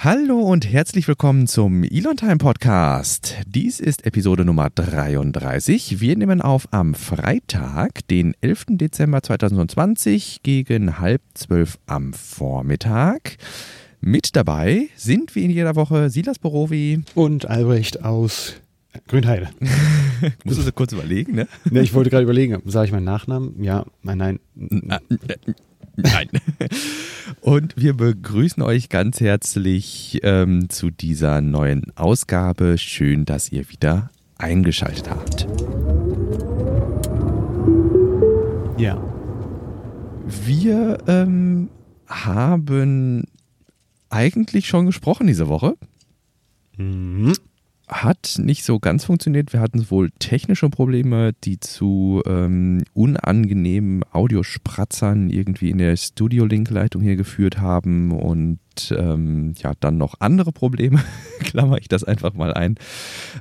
Hallo und herzlich willkommen zum Elon Time Podcast. Dies ist Episode Nummer 33. Wir nehmen auf am Freitag, den 11. Dezember 2020 gegen halb zwölf am Vormittag. Mit dabei sind wie in jeder Woche Silas Borowi und Albrecht aus Grünheide. Musst du so kurz überlegen, ne? ne ich wollte gerade überlegen, sage ich meinen Nachnamen? Ja, nein, nein. Nein. Und wir begrüßen euch ganz herzlich ähm, zu dieser neuen Ausgabe. Schön, dass ihr wieder eingeschaltet habt. Ja. Wir ähm, haben eigentlich schon gesprochen diese Woche. Mhm hat nicht so ganz funktioniert. Wir hatten wohl technische Probleme, die zu ähm, unangenehmen Audiospratzern irgendwie in der Studio-Link-Leitung hier geführt haben und ähm, ja, dann noch andere Probleme, klammer ich das einfach mal ein,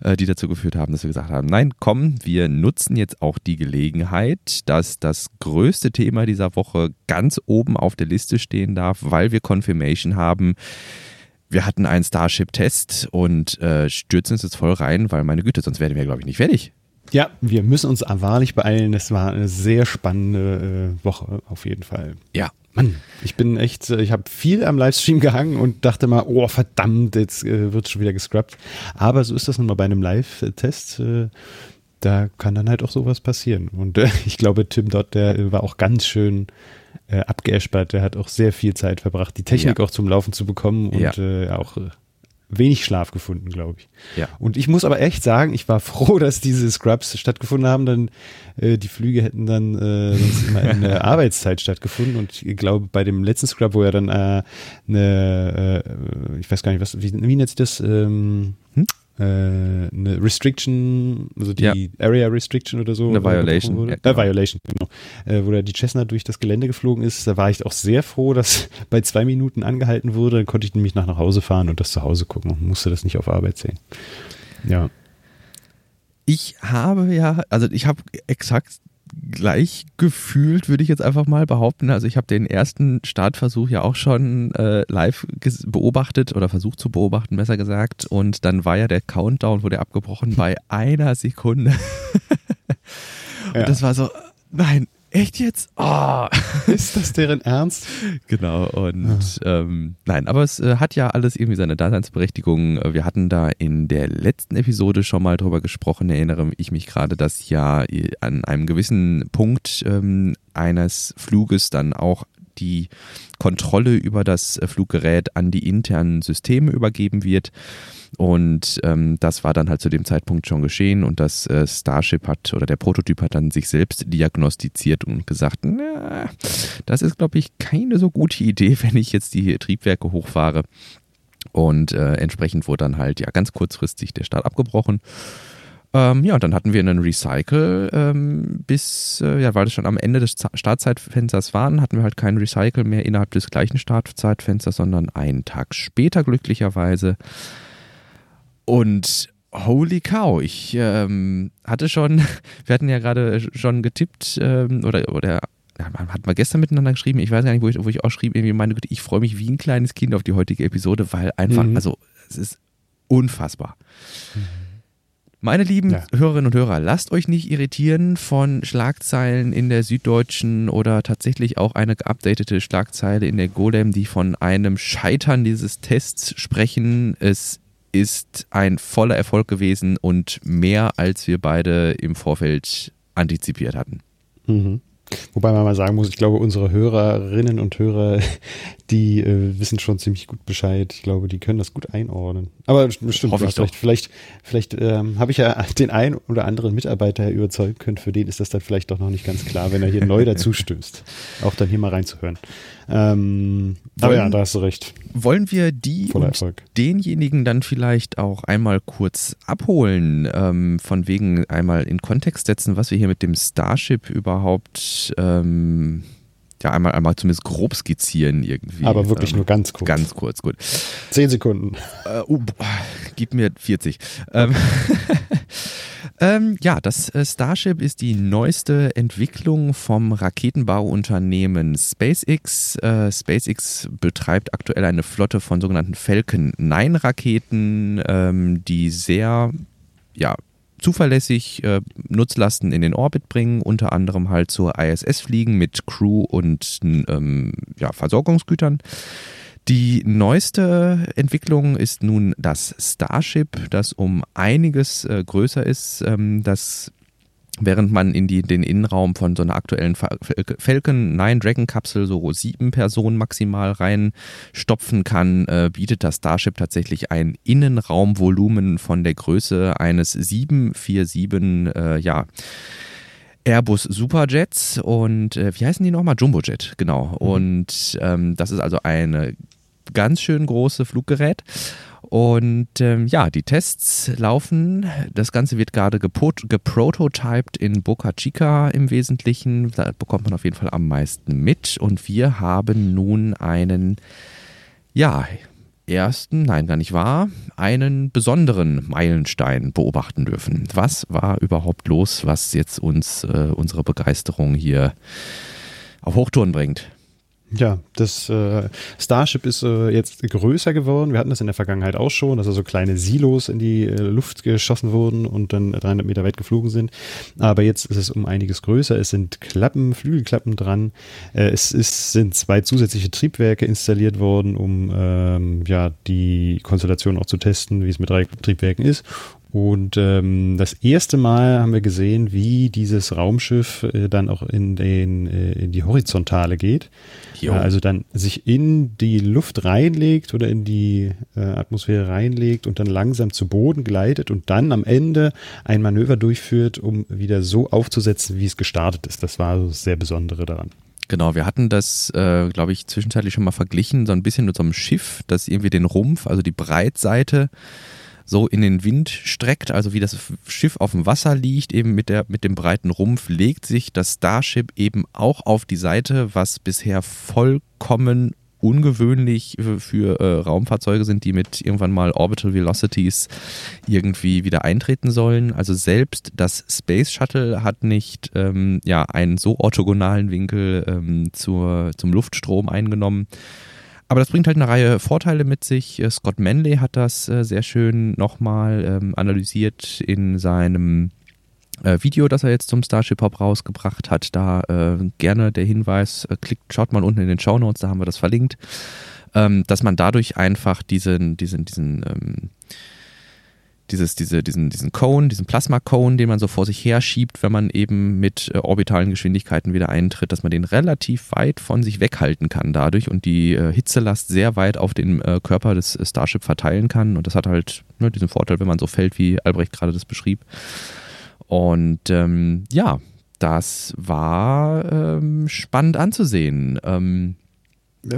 äh, die dazu geführt haben, dass wir gesagt haben, nein, komm, wir nutzen jetzt auch die Gelegenheit, dass das größte Thema dieser Woche ganz oben auf der Liste stehen darf, weil wir Confirmation haben wir hatten einen Starship-Test und äh, stürzen uns jetzt voll rein, weil meine Güte, sonst werden wir, glaube ich, nicht fertig. Ja, wir müssen uns wahrlich beeilen. Es war eine sehr spannende äh, Woche, auf jeden Fall. Ja. Mann, ich bin echt, äh, ich habe viel am Livestream gehangen und dachte mal, oh verdammt, jetzt äh, wird schon wieder gescrubbt. Aber so ist das nun mal bei einem Live-Test. Äh, da kann dann halt auch sowas passieren. Und äh, ich glaube, Tim Dott, der war auch ganz schön äh, abgeäschert. Der hat auch sehr viel Zeit verbracht, die Technik ja. auch zum Laufen zu bekommen und ja. äh, auch äh, wenig Schlaf gefunden, glaube ich. Ja. Und ich muss aber echt sagen, ich war froh, dass diese Scrubs stattgefunden haben, denn äh, die Flüge hätten dann äh, sonst immer in der Arbeitszeit stattgefunden. Und ich glaube, bei dem letzten Scrub, wo er dann äh, eine, äh, ich weiß gar nicht, was, wie, wie nennt sich das? Ähm, hm? Äh, eine Restriction, also die ja. Area Restriction oder so. Eine Violation. Ja, genau. äh, Violation, genau. Äh, wo da die Cessna durch das Gelände geflogen ist. Da war ich auch sehr froh, dass bei zwei Minuten angehalten wurde. Dann konnte ich nämlich nach, nach Hause fahren und das zu Hause gucken und musste das nicht auf Arbeit sehen. Ja. Ich habe ja, also ich habe exakt gleich gefühlt, würde ich jetzt einfach mal behaupten. Also ich habe den ersten Startversuch ja auch schon äh, live beobachtet oder versucht zu beobachten, besser gesagt. Und dann war ja der Countdown, wurde abgebrochen bei einer Sekunde. Und ja. das war so, nein, Echt jetzt? Oh. Ist das deren Ernst? genau, und ja. ähm, nein, aber es äh, hat ja alles irgendwie seine Daseinsberechtigung. Wir hatten da in der letzten Episode schon mal drüber gesprochen, erinnere ich mich gerade, dass ja an einem gewissen Punkt ähm, eines Fluges dann auch die Kontrolle über das Fluggerät an die internen Systeme übergeben wird. Und ähm, das war dann halt zu dem Zeitpunkt schon geschehen und das äh, Starship hat oder der Prototyp hat dann sich selbst diagnostiziert und gesagt, na, das ist glaube ich keine so gute Idee, wenn ich jetzt die Triebwerke hochfahre. Und äh, entsprechend wurde dann halt ja ganz kurzfristig der Start abgebrochen. Ähm, ja, und dann hatten wir einen Recycle ähm, bis, äh, ja, weil es schon am Ende des Startzeitfensters waren, hatten wir halt keinen Recycle mehr innerhalb des gleichen Startzeitfensters, sondern einen Tag später glücklicherweise. Und holy cow, ich ähm, hatte schon, wir hatten ja gerade schon getippt ähm, oder, oder hat mal gestern miteinander geschrieben, ich weiß gar nicht, wo ich, wo ich auch schrieb, irgendwie meine Güte, ich freue mich wie ein kleines Kind auf die heutige Episode, weil einfach, mhm. also es ist unfassbar. Mhm. Meine lieben ja. Hörerinnen und Hörer, lasst euch nicht irritieren von Schlagzeilen in der Süddeutschen oder tatsächlich auch eine geupdatete Schlagzeile in der Golem, die von einem Scheitern dieses Tests sprechen. Es ist ein voller Erfolg gewesen und mehr, als wir beide im Vorfeld antizipiert hatten. Mhm. Wobei man mal sagen muss, ich glaube, unsere Hörerinnen und Hörer, die äh, wissen schon ziemlich gut Bescheid. Ich glaube, die können das gut einordnen. Aber bestimmt, Hoffe vielleicht, vielleicht, vielleicht ähm, habe ich ja den einen oder anderen Mitarbeiter überzeugen können. Für den ist das dann vielleicht doch noch nicht ganz klar, wenn er hier neu dazu stößt. Auch dann hier mal reinzuhören. Ähm, aber ja, da hast du recht. Wollen wir die Voller und Erfolg. denjenigen dann vielleicht auch einmal kurz abholen, ähm, von wegen einmal in Kontext setzen, was wir hier mit dem Starship überhaupt ähm, ja einmal einmal zumindest grob skizzieren irgendwie. Aber wirklich ähm, nur ganz kurz. Ganz kurz, gut. Zehn Sekunden. Äh, oh, gib mir 40. Ähm, Ähm, ja, das äh, Starship ist die neueste Entwicklung vom Raketenbauunternehmen SpaceX. Äh, SpaceX betreibt aktuell eine Flotte von sogenannten Falcon 9 Raketen, ähm, die sehr ja, zuverlässig äh, Nutzlasten in den Orbit bringen, unter anderem halt zur ISS fliegen mit Crew und ähm, ja, Versorgungsgütern. Die neueste Entwicklung ist nun das Starship, das um einiges äh, größer ist. Ähm, das Während man in die, den Innenraum von so einer aktuellen Falcon 9 Dragon Kapsel so sieben Personen maximal reinstopfen kann, äh, bietet das Starship tatsächlich ein Innenraumvolumen von der Größe eines 747, äh, ja, Airbus Superjets und äh, wie heißen die nochmal? Jumbojet, genau. Mhm. Und ähm, das ist also ein ganz schön große Fluggerät. Und ähm, ja, die Tests laufen. Das Ganze wird gerade geprototyped in Boca Chica im Wesentlichen. Da bekommt man auf jeden Fall am meisten mit. Und wir haben nun einen, ja, ersten, nein, gar nicht wahr, einen besonderen Meilenstein beobachten dürfen. Was war überhaupt los, was jetzt uns äh, unsere Begeisterung hier auf Hochtouren bringt? Ja, das äh, Starship ist äh, jetzt größer geworden. Wir hatten das in der Vergangenheit auch schon, dass also kleine Silos in die äh, Luft geschossen wurden und dann 300 Meter weit geflogen sind. Aber jetzt ist es um einiges größer. Es sind Klappen, Flügelklappen dran. Äh, es ist, sind zwei zusätzliche Triebwerke installiert worden, um ähm, ja die Konstellation auch zu testen, wie es mit drei Triebwerken ist. Und ähm, das erste Mal haben wir gesehen, wie dieses Raumschiff äh, dann auch in, den, äh, in die Horizontale geht. Äh, also dann sich in die Luft reinlegt oder in die äh, Atmosphäre reinlegt und dann langsam zu Boden gleitet und dann am Ende ein Manöver durchführt, um wieder so aufzusetzen, wie es gestartet ist. Das war das sehr Besondere daran. Genau, wir hatten das, äh, glaube ich, zwischenzeitlich schon mal verglichen, so ein bisschen mit so einem Schiff, das irgendwie den Rumpf, also die Breitseite so in den Wind streckt, also wie das Schiff auf dem Wasser liegt, eben mit, der, mit dem breiten Rumpf, legt sich das Starship eben auch auf die Seite, was bisher vollkommen ungewöhnlich für äh, Raumfahrzeuge sind, die mit irgendwann mal Orbital Velocities irgendwie wieder eintreten sollen. Also selbst das Space Shuttle hat nicht ähm, ja, einen so orthogonalen Winkel ähm, zur, zum Luftstrom eingenommen. Aber das bringt halt eine Reihe Vorteile mit sich. Äh, Scott Manley hat das äh, sehr schön nochmal ähm, analysiert in seinem äh, Video, das er jetzt zum Starship Hop rausgebracht hat. Da gerne der Hinweis, klickt, schaut mal unten in den Show Notes, da haben wir das verlinkt, ähm, dass man dadurch einfach diesen, diesen, diesen ähm, dieses, diese, diesen, diesen Cone, diesen Plasma-Cone, den man so vor sich her schiebt, wenn man eben mit äh, orbitalen Geschwindigkeiten wieder eintritt, dass man den relativ weit von sich weghalten kann dadurch und die äh, Hitzelast sehr weit auf den äh, Körper des äh, Starship verteilen kann. Und das hat halt ne, diesen Vorteil, wenn man so fällt, wie Albrecht gerade das beschrieb. Und ähm, ja, das war ähm, spannend anzusehen. Ähm,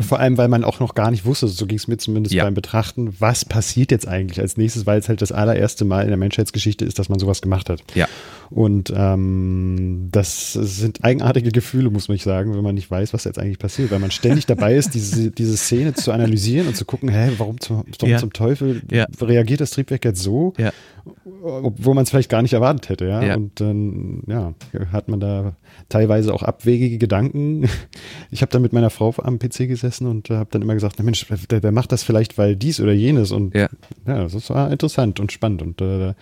vor allem, weil man auch noch gar nicht wusste, so ging es mir zumindest ja. beim Betrachten, was passiert jetzt eigentlich als nächstes, weil es halt das allererste Mal in der Menschheitsgeschichte ist, dass man sowas gemacht hat. Ja. Und ähm, das sind eigenartige Gefühle, muss man sagen, wenn man nicht weiß, was jetzt eigentlich passiert, weil man ständig dabei ist, diese, diese Szene zu analysieren und zu gucken, hä, warum zum, warum ja. zum Teufel ja. reagiert das Triebwerk jetzt so, ja. obwohl man es vielleicht gar nicht erwartet hätte, ja. Und dann, ja, hat man da teilweise auch abwegige Gedanken. Ich habe da mit meiner Frau am PC gesessen und habe dann immer gesagt, na Mensch, der, der, macht das vielleicht, weil dies oder jenes und ja, ja das war interessant und spannend und äh,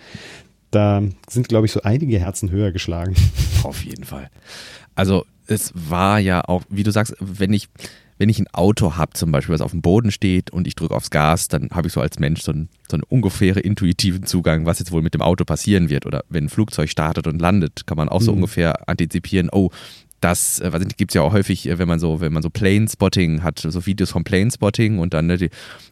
da sind, glaube ich, so einige Herzen höher geschlagen. Auf jeden Fall. Also es war ja auch, wie du sagst, wenn ich, wenn ich ein Auto habe zum Beispiel, was auf dem Boden steht und ich drücke aufs Gas, dann habe ich so als Mensch so einen, so einen ungefähren intuitiven Zugang, was jetzt wohl mit dem Auto passieren wird. Oder wenn ein Flugzeug startet und landet, kann man auch so mhm. ungefähr antizipieren, oh, das, äh, gibt es ja auch häufig, äh, wenn man so, wenn man so Plane-Spotting hat, so Videos vom Plane-Spotting und dann ne, die,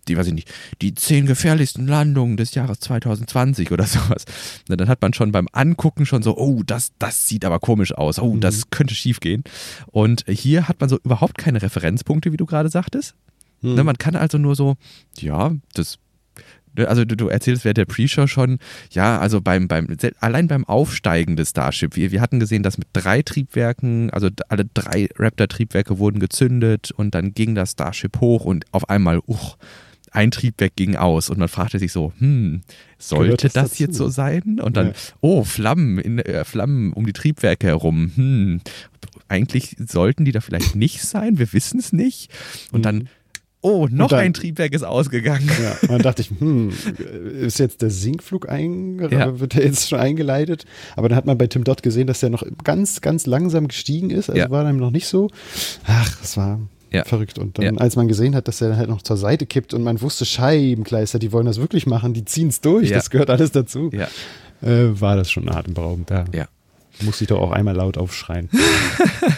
die, weiß ich nicht, die zehn gefährlichsten Landungen des Jahres 2020 oder sowas. Na, dann hat man schon beim Angucken schon so, oh, das, das sieht aber komisch aus, oh, mhm. das könnte schief gehen. Und hier hat man so überhaupt keine Referenzpunkte, wie du gerade sagtest. Mhm. Ne, man kann also nur so, ja, das also du, du erzählst während der Pre-Show schon, ja, also beim, beim, allein beim Aufsteigen des Starship, wir, wir hatten gesehen, dass mit drei Triebwerken, also alle drei Raptor-Triebwerke wurden gezündet und dann ging das Starship hoch und auf einmal, uch, ein Triebwerk ging aus und man fragte sich so, hm, sollte das, das jetzt so sein? Und dann, ja. oh, Flammen, in, äh, Flammen um die Triebwerke herum. Hm, eigentlich sollten die da vielleicht nicht sein, wir wissen es nicht. Und mhm. dann, oh, noch dann, ein Triebwerk ist ausgegangen. Ja, und dann dachte ich, hm, ist jetzt der Sinkflug ein, ja. wird der jetzt schon eingeleitet? Aber dann hat man bei Tim Dot gesehen, dass der noch ganz, ganz langsam gestiegen ist. Also ja. war dann noch nicht so. Ach, das war ja. verrückt. Und dann, ja. als man gesehen hat, dass er halt noch zur Seite kippt und man wusste, Scheibenkleister, die wollen das wirklich machen, die ziehen es durch, ja. das gehört alles dazu, äh, war das schon atemberaubend. Da ja. musste ich doch auch einmal laut aufschreien.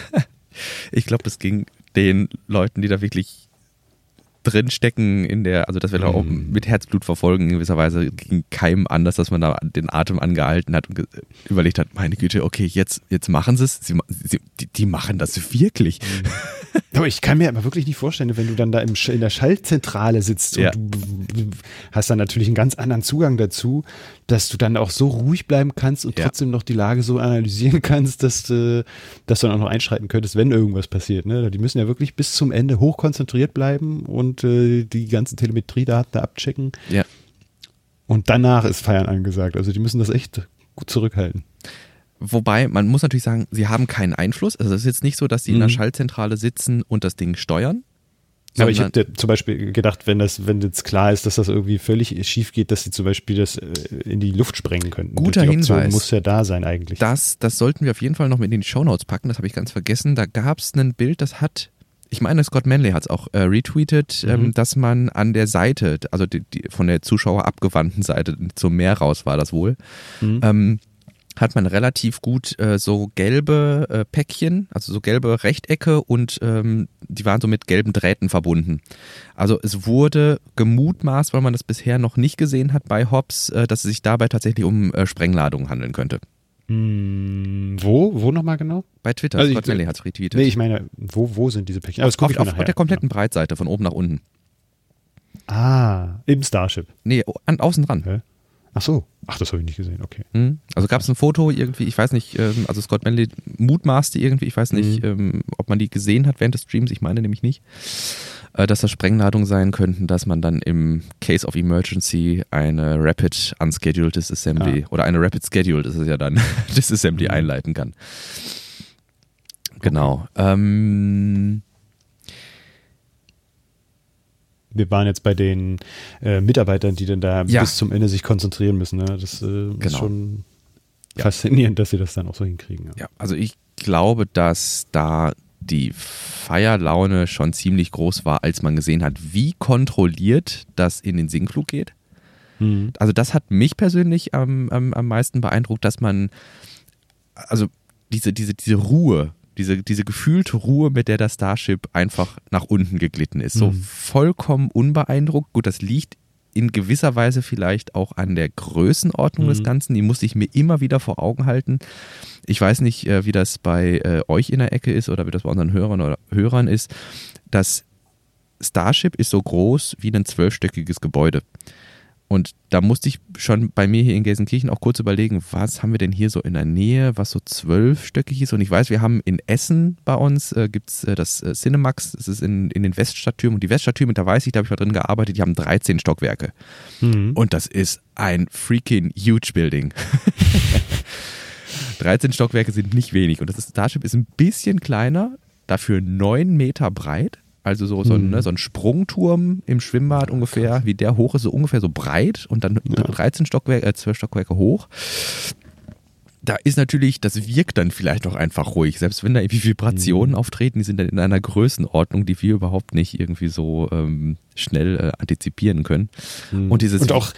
ich glaube, das ging den Leuten, die da wirklich drin stecken in der, also dass wir da auch mhm. mit Herzblut verfolgen, in gewisser Weise ging keinem anders, dass man da den Atem angehalten hat und überlegt hat, meine Güte, okay, jetzt, jetzt machen sie es, sie, die, die, machen das wirklich. Mhm. Aber ich kann mir aber wirklich nicht vorstellen, wenn du dann da im, in der Schaltzentrale sitzt ja. und du hast dann natürlich einen ganz anderen Zugang dazu, dass du dann auch so ruhig bleiben kannst und ja. trotzdem noch die Lage so analysieren kannst, dass, äh, dass du dann auch noch einschreiten könntest, wenn irgendwas passiert. Ne? Die müssen ja wirklich bis zum Ende hochkonzentriert bleiben und äh, die ganzen Telemetriedaten da abchecken. Ja. Und danach ist Feiern angesagt. Also die müssen das echt gut zurückhalten. Wobei, man muss natürlich sagen, sie haben keinen Einfluss. Also es ist jetzt nicht so, dass sie mhm. in der mhm. Schaltzentrale sitzen und das Ding steuern. Aber ich hätte zum Beispiel gedacht, wenn das, wenn jetzt klar ist, dass das irgendwie völlig schief geht, dass sie zum Beispiel das äh, in die Luft sprengen könnten. Guter die Hinweis. muss ja da sein eigentlich. Das, das sollten wir auf jeden Fall noch mit in die Shownotes packen, das habe ich ganz vergessen. Da gab es ein Bild, das hat, ich meine, Scott Manley hat es auch äh, retweetet, mhm. ähm, dass man an der Seite, also die, die, von der Zuschauer abgewandten Seite zum Meer raus war das wohl, mhm. ähm, hat man relativ gut äh, so gelbe äh, Päckchen, also so gelbe Rechtecke und ähm, die waren so mit gelben Drähten verbunden. Also es wurde gemutmaßt, weil man das bisher noch nicht gesehen hat bei Hobbs, äh, dass es sich dabei tatsächlich um äh, Sprengladungen handeln könnte. Hm, wo? Wo nochmal genau? Bei Twitter. Also Scott Melly hat es retweetet. Nee, ich meine, wo, wo sind diese Päckchen? Aber auf, auf, auf der kompletten Breitseite, von oben nach unten. Ah, im Starship. Nee, an, außen dran. Hä? Ach so. Ach, das habe ich nicht gesehen, okay. Mhm. Also gab es ein Foto irgendwie, ich weiß nicht, ähm, also Scott Manley mutmaßte irgendwie, ich weiß nicht, mhm. ähm, ob man die gesehen hat während des Streams, ich meine nämlich nicht, äh, dass das Sprengladungen sein könnten, dass man dann im Case of Emergency eine Rapid Unscheduled Disassembly ah. oder eine Rapid Scheduled ist es ja dann, Disassembly mhm. einleiten kann. Genau. Okay. Ähm, wir waren jetzt bei den äh, Mitarbeitern, die dann da ja. bis zum Ende sich konzentrieren müssen. Ne? Das äh, genau. ist schon ja. faszinierend, dass sie das dann auch so hinkriegen. Ja. ja, also ich glaube, dass da die Feierlaune schon ziemlich groß war, als man gesehen hat, wie kontrolliert das in den Sinkflug geht. Mhm. Also das hat mich persönlich am, am, am meisten beeindruckt, dass man, also diese, diese, diese Ruhe, diese, diese gefühlte Ruhe, mit der das Starship einfach nach unten geglitten ist. So mhm. vollkommen unbeeindruckt. Gut, das liegt in gewisser Weise vielleicht auch an der Größenordnung mhm. des Ganzen. Die muss ich mir immer wieder vor Augen halten. Ich weiß nicht, äh, wie das bei äh, euch in der Ecke ist oder wie das bei unseren Hörern oder Hörern ist. Das Starship ist so groß wie ein zwölfstöckiges Gebäude. Und da musste ich schon bei mir hier in Gelsenkirchen auch kurz überlegen, was haben wir denn hier so in der Nähe, was so zwölfstöckig ist. Und ich weiß, wir haben in Essen bei uns, äh, gibt es äh, das äh, Cinemax, das ist in, in den Weststadttürmen. Und die Weststadttürme, da weiß ich, da habe ich mal drin gearbeitet, die haben 13 Stockwerke. Mhm. Und das ist ein freaking huge Building. 13 Stockwerke sind nicht wenig. Und das Starship ist ein bisschen kleiner, dafür 9 Meter breit also so, so, ein, ne, hm. so ein Sprungturm im Schwimmbad ungefähr, wie der hoch ist, so ungefähr so breit und dann ja. 13 Stockwerke, äh, 12 Stockwerke hoch. Da ist natürlich, das wirkt dann vielleicht auch einfach ruhig, selbst wenn da irgendwie Vibrationen mhm. auftreten, die sind dann in einer Größenordnung, die wir überhaupt nicht irgendwie so ähm, schnell äh, antizipieren können. Mhm. Und dieses und auch.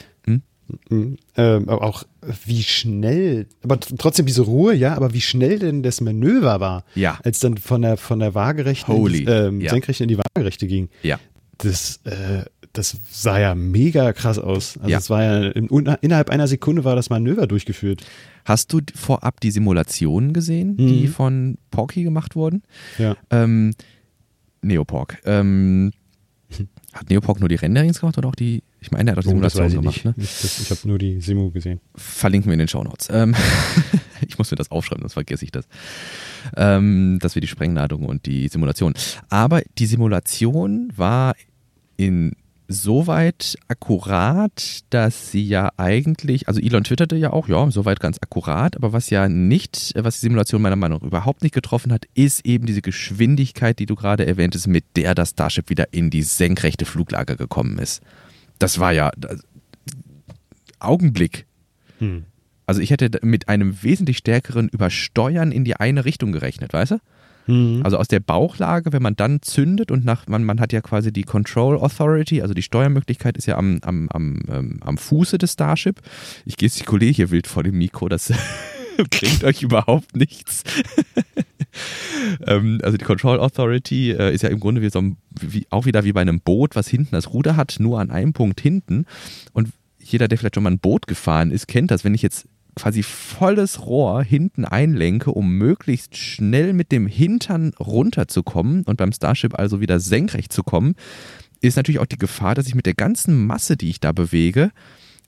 Ähm, aber auch wie schnell, aber trotzdem diese Ruhe, ja, aber wie schnell denn das Manöver war, ja. als dann von der von der Waagerechten Holy. In die, ähm, ja. senkrecht in die Waagerechte ging. Ja. Das, äh, das sah ja mega krass aus. Also ja. es war ja in, innerhalb einer Sekunde war das Manöver durchgeführt. Hast du vorab die Simulationen gesehen, mhm. die von Porky gemacht wurden? Ja. Ähm, Neopork. Ähm, hat Neopork nur die Renderings gemacht oder auch die ich meine, er hat auch die Simulation oh, gemacht. Ne? Ich, ich habe nur die Simu gesehen. Verlinken wir in den Shownotes. Ähm, ich muss mir das aufschreiben, sonst vergesse ich das. Ähm, dass wir die Sprengladung und die Simulation. Aber die Simulation war in soweit akkurat, dass sie ja eigentlich, also Elon twitterte ja auch, ja, soweit ganz akkurat, aber was ja nicht, was die Simulation meiner Meinung nach überhaupt nicht getroffen hat, ist eben diese Geschwindigkeit, die du gerade erwähntest, mit der das Starship wieder in die senkrechte Fluglage gekommen ist. Das war ja das, Augenblick. Hm. Also ich hätte mit einem wesentlich stärkeren Übersteuern in die eine Richtung gerechnet, weißt du? Mhm. Also aus der Bauchlage, wenn man dann zündet und nach, man, man hat ja quasi die Control Authority, also die Steuermöglichkeit ist ja am, am, am, ähm, am Fuße des Starship. Ich gestikuliere hier wild vor dem Mikro, das bringt euch überhaupt nichts. ähm, also die Control Authority äh, ist ja im Grunde wie so ein, wie, auch wieder wie bei einem Boot, was hinten das Ruder hat, nur an einem Punkt hinten. Und jeder, der vielleicht schon mal ein Boot gefahren ist, kennt das, wenn ich jetzt quasi volles Rohr hinten einlenke, um möglichst schnell mit dem Hintern runterzukommen und beim Starship also wieder senkrecht zu kommen, ist natürlich auch die Gefahr, dass ich mit der ganzen Masse, die ich da bewege,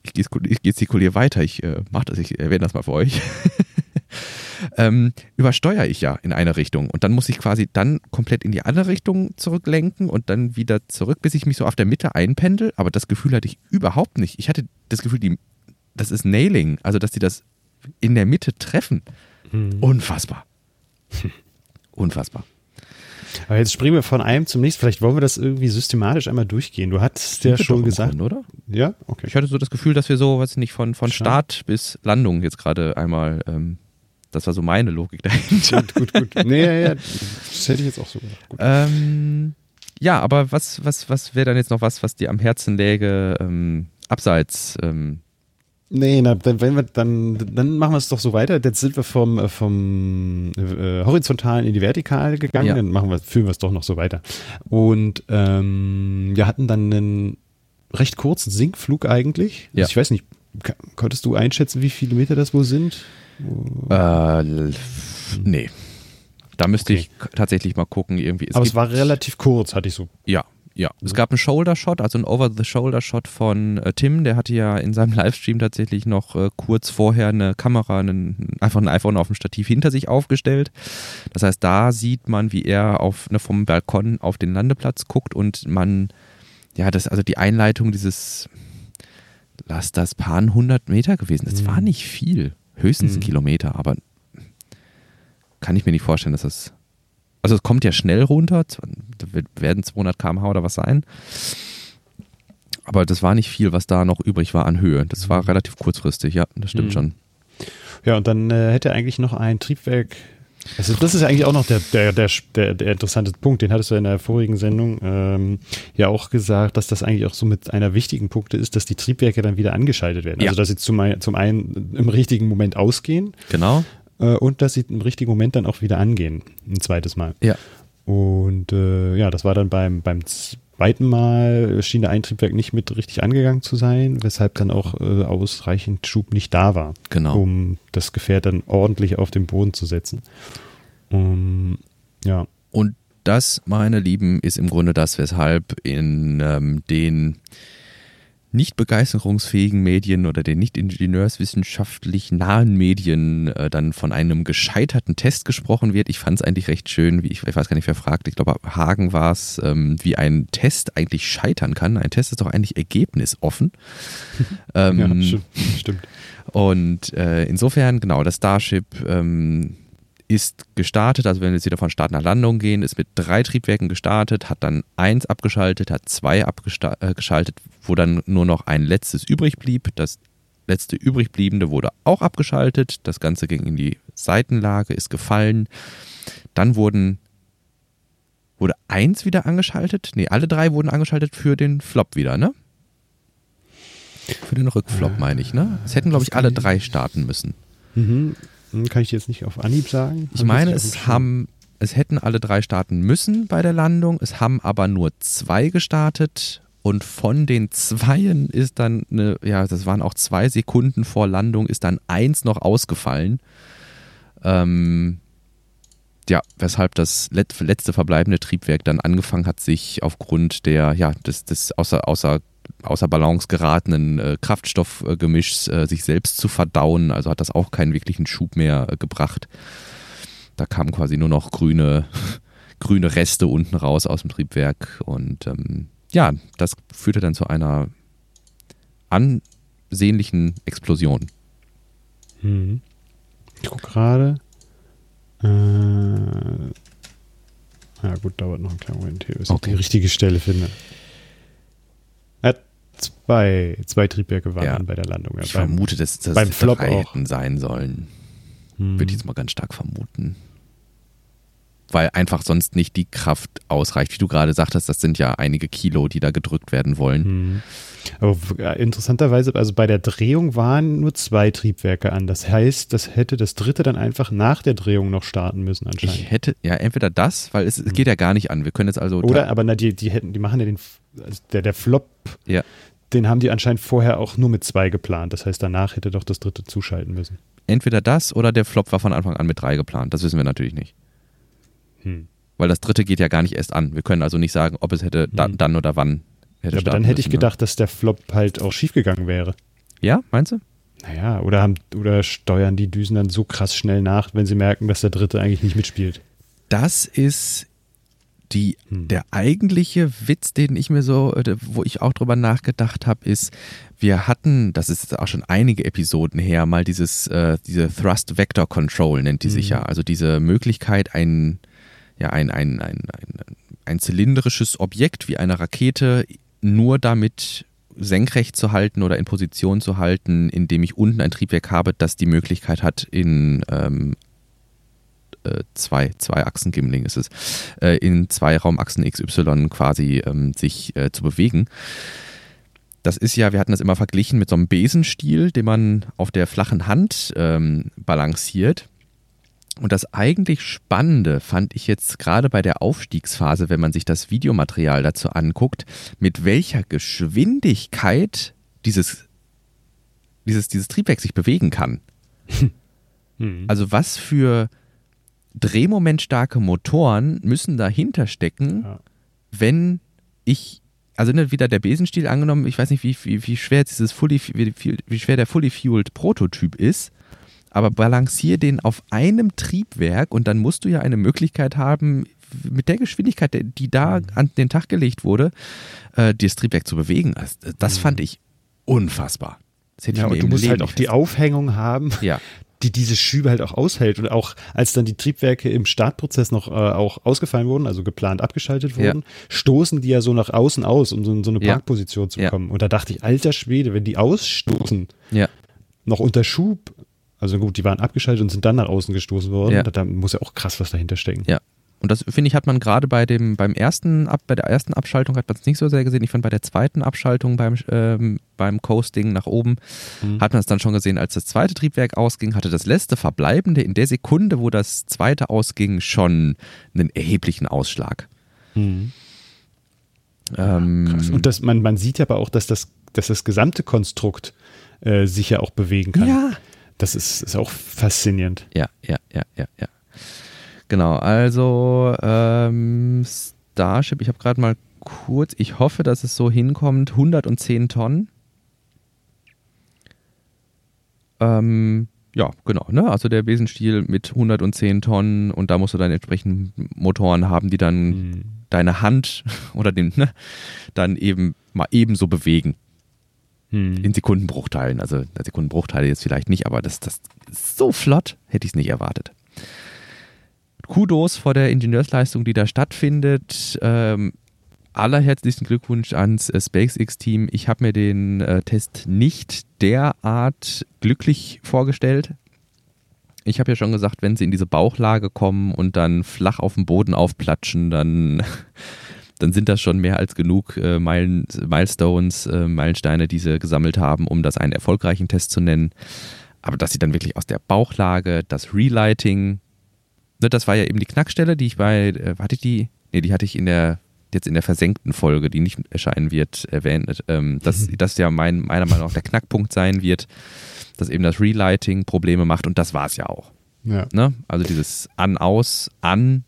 ich gestikuliere weiter, ich äh, mache das, ich erwähne das mal für euch, ähm, übersteuere ich ja in eine Richtung und dann muss ich quasi dann komplett in die andere Richtung zurücklenken und dann wieder zurück, bis ich mich so auf der Mitte einpendel, aber das Gefühl hatte ich überhaupt nicht. Ich hatte das Gefühl, die das ist Nailing, also dass die das in der Mitte treffen. Mhm. Unfassbar. Unfassbar. Aber jetzt springen wir von einem zum nächsten. Vielleicht wollen wir das irgendwie systematisch einmal durchgehen. Du hattest ja schon gesagt, Grund, oder? Ja, okay. Ich hatte so das Gefühl, dass wir so, weiß nicht, von, von Start bis Landung jetzt gerade einmal, ähm, das war so meine Logik dahinter. Gut, gut, gut. Nee, ja, ja, das hätte ich jetzt auch so gemacht. Ähm, ja, aber was, was, was wäre dann jetzt noch was, was dir am Herzen läge, ähm, abseits ähm, Nee, na, wenn wir, dann, dann machen wir es doch so weiter. Jetzt sind wir vom, äh, vom äh, horizontalen in die vertikale gegangen, ja. dann machen wir, führen wir es doch noch so weiter. Und ähm, wir hatten dann einen recht kurzen Sinkflug eigentlich. Ja. Also ich weiß nicht, konntest du einschätzen, wie viele Meter das wohl sind? Äh, nee. Da müsste okay. ich tatsächlich mal gucken. Irgendwie. Es Aber es war relativ kurz, hatte ich so. Ja, ja, es gab einen Shoulder-Shot, also einen Over-the-Shoulder-Shot von äh, Tim. Der hatte ja in seinem Livestream tatsächlich noch äh, kurz vorher eine Kamera, einen, einfach ein iPhone auf dem Stativ hinter sich aufgestellt. Das heißt, da sieht man, wie er auf, ne, vom Balkon auf den Landeplatz guckt und man, ja, das, also die Einleitung dieses, lass das paar hundert Meter gewesen. Das mhm. war nicht viel, höchstens mhm. Kilometer, aber kann ich mir nicht vorstellen, dass das also es kommt ja schnell runter, da werden 200 km/h oder was sein. Aber das war nicht viel, was da noch übrig war an Höhe. Das war mhm. relativ kurzfristig, ja, das stimmt mhm. schon. Ja, und dann äh, hätte eigentlich noch ein Triebwerk also das ist eigentlich auch noch der, der, der, der, der interessante Punkt, den hattest du in der vorigen Sendung ähm, ja auch gesagt, dass das eigentlich auch so mit einer wichtigen Punkte ist, dass die Triebwerke dann wieder angeschaltet werden. Ja. Also dass sie zum, zum einen im richtigen Moment ausgehen. Genau äh, und dass sie im richtigen Moment dann auch wieder angehen, ein zweites Mal. Ja. Und äh, ja, das war dann beim, beim zweiten Mal, schien der Eintriebwerk nicht mit richtig angegangen zu sein, weshalb dann auch äh, ausreichend Schub nicht da war, genau. um das Gefährt dann ordentlich auf den Boden zu setzen. Um, ja. Und das, meine Lieben, ist im Grunde das, weshalb in ähm, den nicht begeisterungsfähigen Medien oder den nicht ingenieurswissenschaftlich nahen Medien äh, dann von einem gescheiterten Test gesprochen wird. Ich fand es eigentlich recht schön, wie ich, ich weiß gar nicht, wer fragt, ich glaube, Hagen war es, ähm, wie ein Test eigentlich scheitern kann. Ein Test ist doch eigentlich ergebnisoffen. ähm, ja, stimmt. stimmt. Und äh, insofern, genau, das Starship ähm, ist gestartet, also wenn wir jetzt wieder von Start nach Landung gehen, ist mit drei Triebwerken gestartet, hat dann eins abgeschaltet, hat zwei abgeschaltet, äh, wo dann nur noch ein letztes übrig blieb. Das letzte übrigbliebende wurde auch abgeschaltet. Das Ganze ging in die Seitenlage, ist gefallen. Dann wurden wurde eins wieder angeschaltet. Nee, alle drei wurden angeschaltet für den Flop wieder, ne? Für den Rückflop, meine ich, ne? Es hätten, glaube ich, alle drei starten müssen. Mhm. Hm, kann ich jetzt nicht auf Anhieb sagen. Ich meine, es haben, es hätten alle drei starten müssen bei der Landung. Es haben aber nur zwei gestartet. Und von den Zweien ist dann eine, ja, das waren auch zwei Sekunden vor Landung, ist dann eins noch ausgefallen. Ähm, ja, weshalb das letzte verbleibende Triebwerk dann angefangen hat, sich aufgrund der, ja, des, des außer, außer außer Balance geratenen äh, Kraftstoffgemischs äh, sich selbst zu verdauen. Also hat das auch keinen wirklichen Schub mehr äh, gebracht. Da kamen quasi nur noch grüne, grüne Reste unten raus aus dem Triebwerk und ähm, ja, das führte dann zu einer ansehnlichen Explosion. Hm. Ich gucke gerade. Äh, ja gut, dauert noch einen kleinen Moment hier, bis Okay. ich die richtige Stelle finde. Zwei, zwei Triebwerke waren Ja. bei der Landung. Ja, Ich beim- vermute, dass das beim Flop drei auch. hätten sein sollen. Hm. Würde ich jetzt mal ganz stark vermuten. Weil einfach sonst nicht die Kraft ausreicht. Wie du gerade sagtest, das sind ja einige Kilo, die da gedrückt werden wollen. Hm. Aber ja, interessanterweise, also bei der Drehung waren nur zwei Triebwerke an. Das heißt, das hätte das dritte dann einfach nach der Drehung noch starten müssen anscheinend. Ich hätte, ja, entweder das, weil es, es geht ja gar nicht an. Wir können jetzt also. Oder, aber na, die, die hätten, die machen ja den, also der, der Flop, Ja. den haben die anscheinend vorher auch nur mit zwei geplant. Das heißt, danach hätte doch das dritte zuschalten müssen. entweder das oder der Flop war von Anfang an mit drei geplant. Das wissen wir natürlich nicht. Hm. Weil das dritte geht ja gar nicht erst an. Wir können also nicht sagen, ob es hätte da, Hm. dann oder wann hätte Ja, aber dann hätte ich müssen, ne? gedacht, dass der Flop halt auch schiefgegangen wäre. Ja, meinst du? Naja, oder, haben, oder steuern die Düsen dann so krass schnell nach, wenn sie merken, dass der dritte eigentlich nicht mitspielt. Das ist die, Hm. der eigentliche Witz, den ich mir so, äh, wo ich auch drüber nachgedacht habe, ist, wir hatten, das ist jetzt auch schon einige Episoden her, mal dieses, äh, diese Thrust Vector Control nennt die sich Mhm. ja. Also diese Möglichkeit, ein, ja, ein, ein, ein, ein, ein zylindrisches Objekt wie eine Rakete nur damit senkrecht zu halten oder in Position zu halten, indem ich unten ein Triebwerk habe, das die Möglichkeit hat, in ähm, äh, zwei, zwei Achsen Gimling ist es, äh, in zwei Raumachsen XY quasi ähm, sich äh, zu bewegen. Das ist ja, wir hatten das immer verglichen mit so einem Besenstiel, den man auf der flachen Hand ähm, balanciert. Und das eigentlich Spannende fand ich jetzt gerade bei der Aufstiegsphase, wenn man sich das Videomaterial dazu anguckt, mit welcher Geschwindigkeit dieses, dieses, dieses Triebwerk sich bewegen kann. Hm. Also was für drehmomentstarke Motoren müssen dahinter stecken, Ja. wenn ich, also ne, wieder der Besenstiel angenommen, ich weiß nicht, wie, wie, wie schwer dieses fully, wie, wie, schwer der fully fueled Prototyp ist, aber balancier den auf einem Triebwerk und dann musst du ja eine Möglichkeit haben, mit der Geschwindigkeit, die da Mhm. an den Tag gelegt wurde, äh, das Triebwerk zu bewegen. Das, das fand ich unfassbar. Das hätte Mhm. Ja, ich mir und du musst halt auch die Aufhängung haben, Ja. die diese Schübe halt auch aushält. Und auch als dann die Triebwerke im Startprozess noch äh, auch ausgefallen wurden, also geplant abgeschaltet Ja. wurden, stoßen die ja so nach außen aus, um so, in so eine Ja. Parkposition zu Ja. kommen. Und da dachte ich, alter Schwede, wenn die ausstoßen, Ja. noch unter Schub, also gut, die waren abgeschaltet und sind dann nach außen gestoßen worden, Ja. da, da muss ja auch krass was dahinter stecken. Ja. Und das finde ich, hat man gerade bei dem, beim ersten, Ab, bei der ersten Abschaltung hat man es nicht so sehr gesehen. Ich fand bei der zweiten Abschaltung beim, ähm, beim Coasting nach oben Mhm. hat man es dann schon gesehen, als das zweite Triebwerk ausging, hatte das letzte Verbleibende in der Sekunde, wo das zweite ausging, schon einen erheblichen Ausschlag. Mhm. Ähm, Krass. Und das, man, man sieht ja aber auch, dass das, dass das gesamte Konstrukt äh, sich ja auch bewegen kann. ja. Das ist, ist auch faszinierend. Ja, ja, ja, ja, ja. Genau, also ähm, Starship, ich habe gerade mal kurz, ich hoffe, dass es so hinkommt, 110 Tonnen. Ähm, ja, genau, ne? Also der Besenstiel mit 110 Tonnen und da musst du dann entsprechend Motoren haben, die dann Mhm. deine Hand oder den, ne, dann eben mal ebenso bewegen Mhm. in Sekundenbruchteilen. Also Sekundenbruchteile jetzt vielleicht nicht, aber das, das ist so flott, hätte ich es nicht erwartet. Kudos vor der Ingenieursleistung, die da stattfindet. Ähm, allerherzlichsten Glückwunsch ans äh, SpaceX-Team. Ich habe mir den äh, Test nicht derart glücklich vorgestellt. Ich habe ja schon gesagt, wenn sie in diese Bauchlage kommen und dann flach auf dem Boden aufplatschen, dann, dann sind das schon mehr als genug äh, Meilen, Milestones, äh, Meilensteine, die sie gesammelt haben, um das einen erfolgreichen Test zu nennen. Aber dass sie dann wirklich aus der Bauchlage, das Relighting, ne, das war ja eben die Knackstelle, die ich bei, äh, hatte ich die, nee, die hatte ich in der, jetzt in der versenkten Folge, die nicht erscheinen wird, erwähnt, ähm, dass das ja mein, meiner Meinung nach der Knackpunkt sein wird, dass eben das Relighting Probleme macht und das war es ja auch. Ja. Ne? Also dieses An, Aus, An,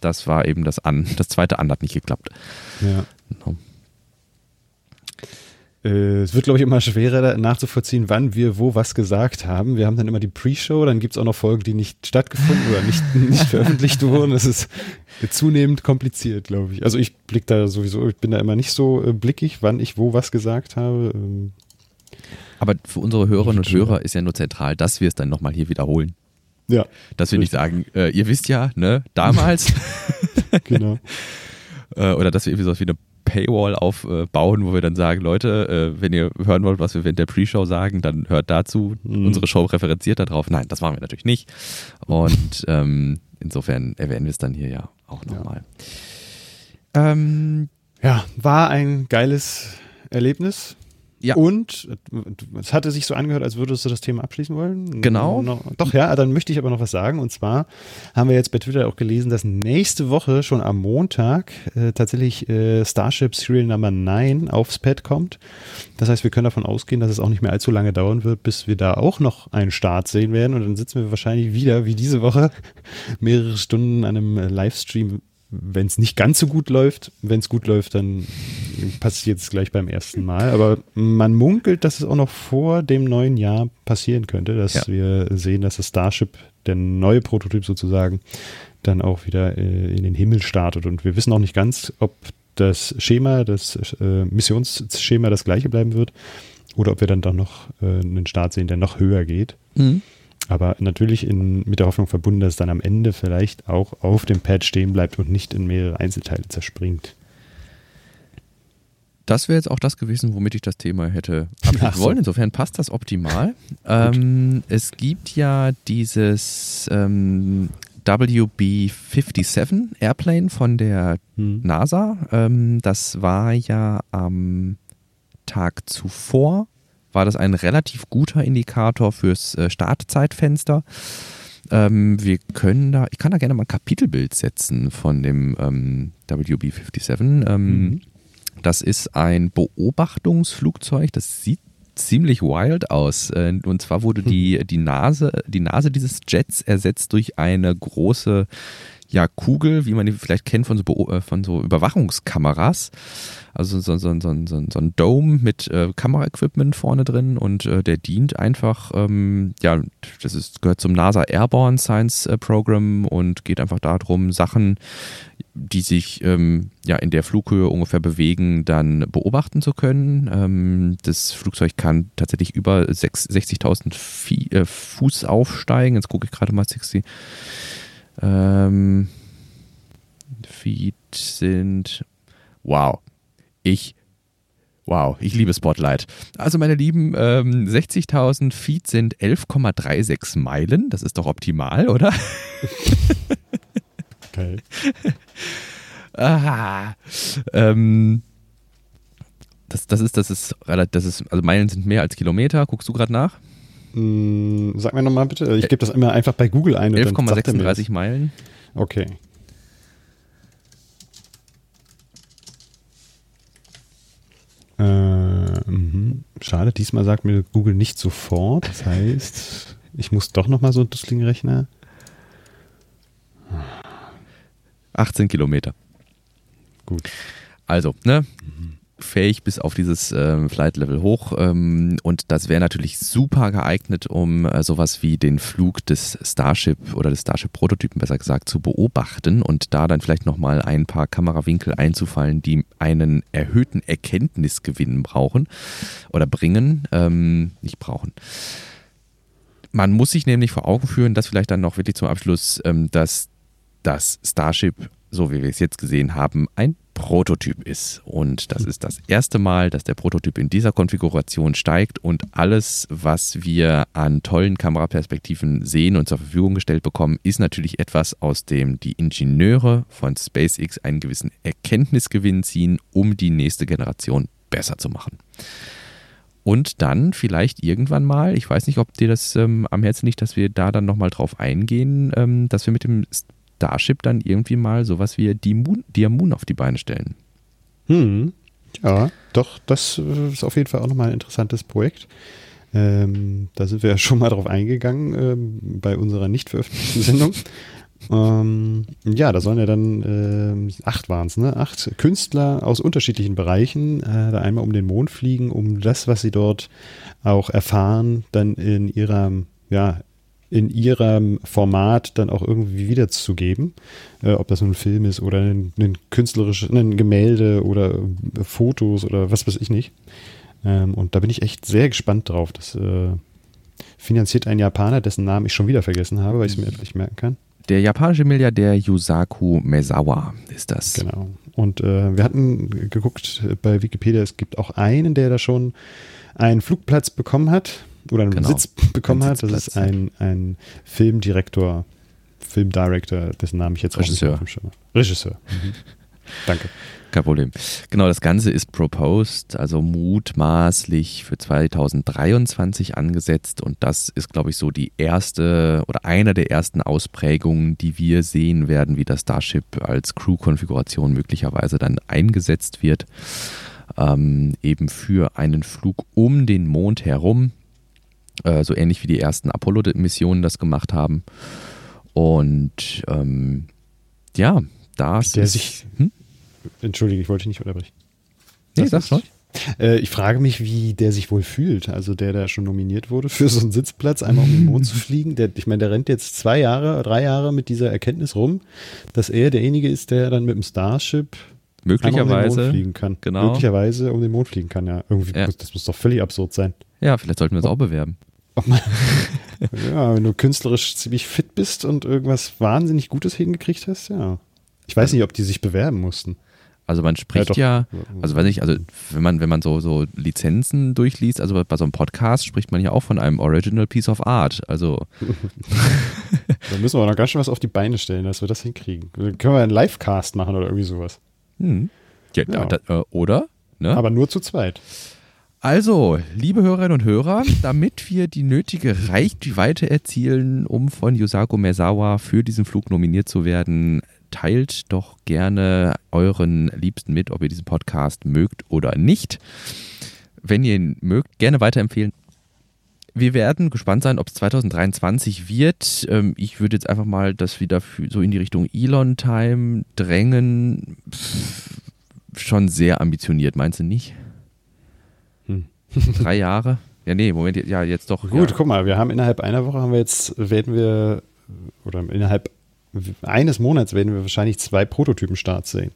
das war eben das An. Das zweite An hat nicht geklappt. Ja. Genau. Äh, es wird, glaube ich, immer schwerer nachzuvollziehen, wann wir wo was gesagt haben. Wir haben dann immer die Pre-Show, dann gibt es auch noch Folgen, die nicht stattgefunden oder nicht, nicht veröffentlicht wurden. Das ist zunehmend kompliziert, glaube ich. Also ich blick da sowieso, ich bin da immer nicht so äh, blickig, wann ich wo was gesagt habe. Ähm, Aber für unsere Hörerinnen und Hörer ist ja nur zentral, dass wir es dann nochmal hier wiederholen. Ja. Dass wir nicht sagen, äh, ihr wisst ja, ne, damals. genau. Äh, oder dass wir irgendwie sowas wie eine Paywall aufbauen, wo wir dann sagen, Leute, äh, wenn ihr hören wollt, was wir während der Pre-Show sagen, dann hört dazu. Mhm. Unsere Show referenziert darauf. Nein, das machen wir natürlich nicht. Und ähm, insofern erwähnen wir es dann hier ja auch nochmal. Ja. Ähm, ja, war ein geiles Erlebnis. Ja. Und es hatte sich so angehört, als würdest du das Thema abschließen wollen. Genau. No, doch, ja, dann möchte ich aber noch was sagen. Und zwar haben wir jetzt bei Twitter auch gelesen, dass nächste Woche schon am Montag äh, tatsächlich äh, Starship Serial Number 9 aufs Pad kommt. Das heißt, wir können davon ausgehen, dass es auch nicht mehr allzu lange dauern wird, bis wir da auch noch einen Start sehen werden. Und dann sitzen wir wahrscheinlich wieder, wie diese Woche, mehrere Stunden an einem Livestream wenn es nicht ganz so gut läuft, wenn es gut läuft, dann passiert es gleich beim ersten Mal. Aber man munkelt, dass es auch noch vor dem neuen Jahr passieren könnte, dass ja. wir sehen, dass das Starship, der neue Prototyp sozusagen, dann auch wieder äh, in den Himmel startet. Und wir wissen auch nicht ganz, ob das Schema, das äh, Missionsschema das gleiche bleiben wird oder ob wir dann doch noch äh, einen Start sehen, der noch höher geht. Mhm. Aber natürlich in, mit der Hoffnung verbunden, dass es dann am Ende vielleicht auch auf dem Pad stehen bleibt und nicht in mehrere Einzelteile zerspringt. Das wäre jetzt auch das gewesen, womit ich das Thema hätte abschließen so. wollen. Insofern passt das optimal. ähm, es gibt ja dieses ähm, WB-57 Airplane von der hm. NASA. Ähm, das war ja am Tag zuvor war das ein relativ guter Indikator fürs äh, Startzeitfenster. Ähm, wir können da, ich kann da gerne mal ein Kapitelbild setzen von dem ähm, WB-57. Ähm, mhm. Das ist ein Beobachtungsflugzeug, das sieht ziemlich wild aus. Äh, und zwar wurde die, die, Nase, die Nase dieses Jets ersetzt durch eine große ja, Kugel, wie man die vielleicht kennt von so, äh, von so Überwachungskameras. Also so, so, so, so, so ein Dome mit äh, Kameraequipment vorne drin und äh, der dient einfach, ähm, ja, das ist, gehört zum NASA Airborne Science äh, Program und geht einfach darum, Sachen, die sich ähm, ja in der Flughöhe ungefähr bewegen, dann beobachten zu können. Ähm, das Flugzeug kann tatsächlich über 60.000 äh, Fuß aufsteigen. Jetzt gucke ich gerade mal 60. Ähm, Feed sind. Wow. Ich. Wow, ich liebe Spotlight. Also meine Lieben, ähm, 60.000 Feet sind 11,36 Meilen. Das ist doch optimal, oder? Geil. ah, ähm, das, das ist, das ist, das ist, also Meilen sind mehr als Kilometer. Guckst du gerade nach? Hm, sag mir nochmal bitte. Ich gebe das immer einfach bei Google ein. 11,36 Meilen. Okay. Äh, mh. Schade, diesmal sagt mir Google nicht sofort. Das heißt, ich muss doch nochmal so einen dusseligen Rechner. 18 Kilometer. Gut. Also, ne? Mhm fähig bis auf dieses ähm, Flight-Level hoch. Ähm, und das wäre natürlich super geeignet, um äh, sowas wie den Flug des Starship oder des Starship-Prototypen besser gesagt zu beobachten und da dann vielleicht nochmal ein paar Kamerawinkel einzufallen, die einen erhöhten Erkenntnisgewinn brauchen oder bringen, ähm, nicht brauchen. Man muss sich nämlich vor Augen führen, dass vielleicht dann noch wirklich zum Abschluss, ähm, dass das Starship, so wie wir es jetzt gesehen haben, ein Prototyp ist. Und das ist das erste Mal, dass der Prototyp in dieser Konfiguration steigt und alles, was wir an tollen Kameraperspektiven sehen und zur Verfügung gestellt bekommen, ist natürlich etwas, aus dem die Ingenieure von SpaceX einen gewissen Erkenntnisgewinn ziehen, um die nächste Generation besser zu machen. Und dann vielleicht irgendwann mal, ich weiß nicht, ob dir das ähm, am Herzen liegt, dass wir da dann nochmal drauf eingehen, ähm, dass wir mit dem Starship dann irgendwie mal sowas wie die Moon, die Moon auf die Beine stellen. Hm. Ja, doch, das äh, ist auf jeden Fall auch nochmal ein interessantes Projekt. Ähm, da sind wir ja schon mal drauf eingegangen ähm, bei unserer nicht veröffentlichten Sendung. Ähm, ja, da sollen ja dann äh, acht waren es, ne? Acht Künstler aus unterschiedlichen Bereichen äh, da einmal um den Mond fliegen, um das, was sie dort auch erfahren, dann in ihrem, ja, in ihrem Format dann auch irgendwie wiederzugeben. Äh, ob das nun ein Film ist oder ein, ein künstlerisches, ein Gemälde oder äh, Fotos oder was weiß ich nicht. Ähm, und da bin ich echt sehr gespannt drauf. Das äh, finanziert ein Japaner, dessen Namen ich schon wieder vergessen habe, weil ich es mir endlich merken kann. Der japanische Milliardär Yusaku Mezawa ist das. Genau. Und äh, wir hatten geguckt bei Wikipedia, es gibt auch einen, der da schon einen Flugplatz bekommen hat oder einen genau. Sitz bekommen hat. Das ist ein, ein Filmdirektor, Filmdirector, dessen Namen ich jetzt Regisseur. auch nicht Regisseur. Mhm. Danke. Kein Problem. Genau, das Ganze ist proposed, also mutmaßlich für 2023 angesetzt und das ist, glaube ich, so die erste oder eine der ersten Ausprägungen, die wir sehen werden, wie das Starship als Crew-Konfiguration möglicherweise dann eingesetzt wird. Ähm, eben für einen Flug um den Mond herum, äh, so ähnlich wie die ersten Apollo-Missionen das gemacht haben. Und ähm, ja, das der ist, sich, hm? Entschuldige, ich wollte dich nicht unterbrechen. Nee, das sag's ruhig. Äh, ich frage mich, wie der sich wohl fühlt. Also der, der schon nominiert wurde für so einen Sitzplatz, einmal um den Mond zu fliegen. Der, ich meine, der rennt jetzt zwei Jahre, drei Jahre mit dieser Erkenntnis rum, dass er derjenige ist, der dann mit dem Starship möglicherweise um den Mond fliegen kann. Genau. Möglicherweise um den Mond fliegen kann, ja. Irgendwie ja. Muss, das muss doch völlig absurd sein. Ja, vielleicht sollten wir uns auch bewerben. Ja, wenn du künstlerisch ziemlich fit bist und irgendwas wahnsinnig Gutes hingekriegt hast, ja. Ich weiß nicht, ob die sich bewerben mussten. Also man spricht ja, ja, also weiß ich, also wenn man, wenn man so, so Lizenzen durchliest, also bei so einem Podcast spricht man ja auch von einem Original Piece of Art. Also. da müssen wir noch ganz schön was auf die Beine stellen, dass wir das hinkriegen. Können wir einen Livecast machen oder irgendwie sowas. Hm. Ja, ja. Da, äh, oder? Ne? Aber nur zu zweit. Also, liebe Hörerinnen und Hörer, damit wir die nötige Reichweite erzielen, um von Yosako Mezawa für diesen Flug nominiert zu werden, teilt doch gerne euren Liebsten mit, ob ihr diesen Podcast mögt oder nicht. Wenn ihr ihn mögt, gerne weiterempfehlen. Wir werden gespannt sein, ob es 2023 wird. Ähm, ich würde jetzt einfach mal das wieder so in die Richtung Elon-Time drängen. schon sehr ambitioniert, meinst du nicht? Drei Jahre? Ja, nee, Moment, ja, jetzt doch. Gut, ja. guck mal, wir haben innerhalb einer Woche haben wir jetzt, werden wir, oder innerhalb eines Monats werden wir wahrscheinlich zwei Prototypen-Starts sehen.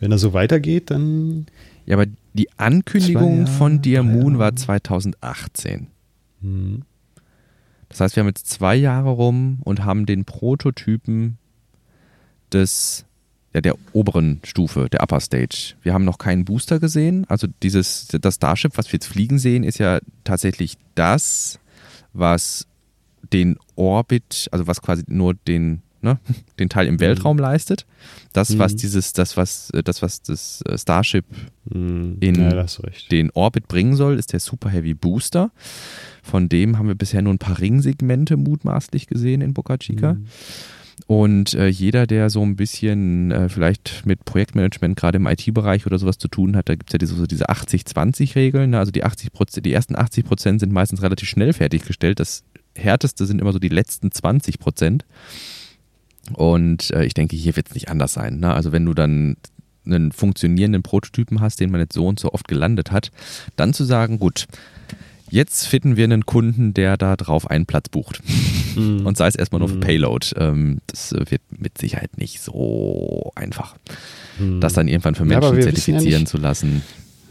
Wenn das so weitergeht, dann. Ja, aber die Ankündigung von Dear Moon war 2018. Mhm. Das heißt, wir haben jetzt zwei Jahre rum und haben den Prototypen des, ja, der oberen Stufe, der Upper Stage. Wir haben noch keinen Booster gesehen. Also dieses, das Starship, was wir jetzt fliegen sehen, ist ja tatsächlich das, was den Orbit, also was quasi nur den ne, den Teil im Weltraum mhm. leistet. Das, was mhm. dieses, das, was, das, was das äh, Starship mhm. in ja, den Orbit bringen soll, ist der Super Heavy Booster. Von dem haben wir bisher nur ein paar Ringsegmente mutmaßlich gesehen in Boca Chica. Mhm. Und äh, jeder, der so ein bisschen äh, vielleicht mit Projektmanagement gerade im IT-Bereich oder sowas zu tun hat, da gibt es ja diese, so diese 80-20-Regeln. Ne? Also die 80 die ersten 80 Prozent sind meistens relativ schnell fertiggestellt. Das härteste sind immer so die letzten 20 Prozent. Und äh, ich denke, hier wird es nicht anders sein. Ne? Also wenn du dann einen funktionierenden Prototypen hast, den man jetzt so und so oft gelandet hat, dann zu sagen, gut, jetzt finden wir einen Kunden, der da drauf einen Platz bucht. Mm. Und sei es erstmal nur für mhm. Payload. Ähm, das wird mit Sicherheit nicht so einfach, mm. das dann irgendwann für Menschen ja, zertifizieren ja zu lassen.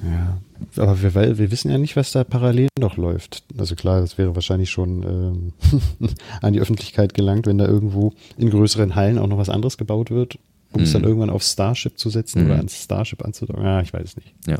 Ja, aber wir, weil wir wissen ja nicht, was da parallel noch läuft. Also klar, das wäre wahrscheinlich schon ähm, an die Öffentlichkeit gelangt, wenn da irgendwo in größeren Hallen auch noch was anderes gebaut wird, um mhm. es dann irgendwann auf Starship zu setzen mhm. oder ans Starship anzudocken. Ja, ich weiß es nicht. Ja.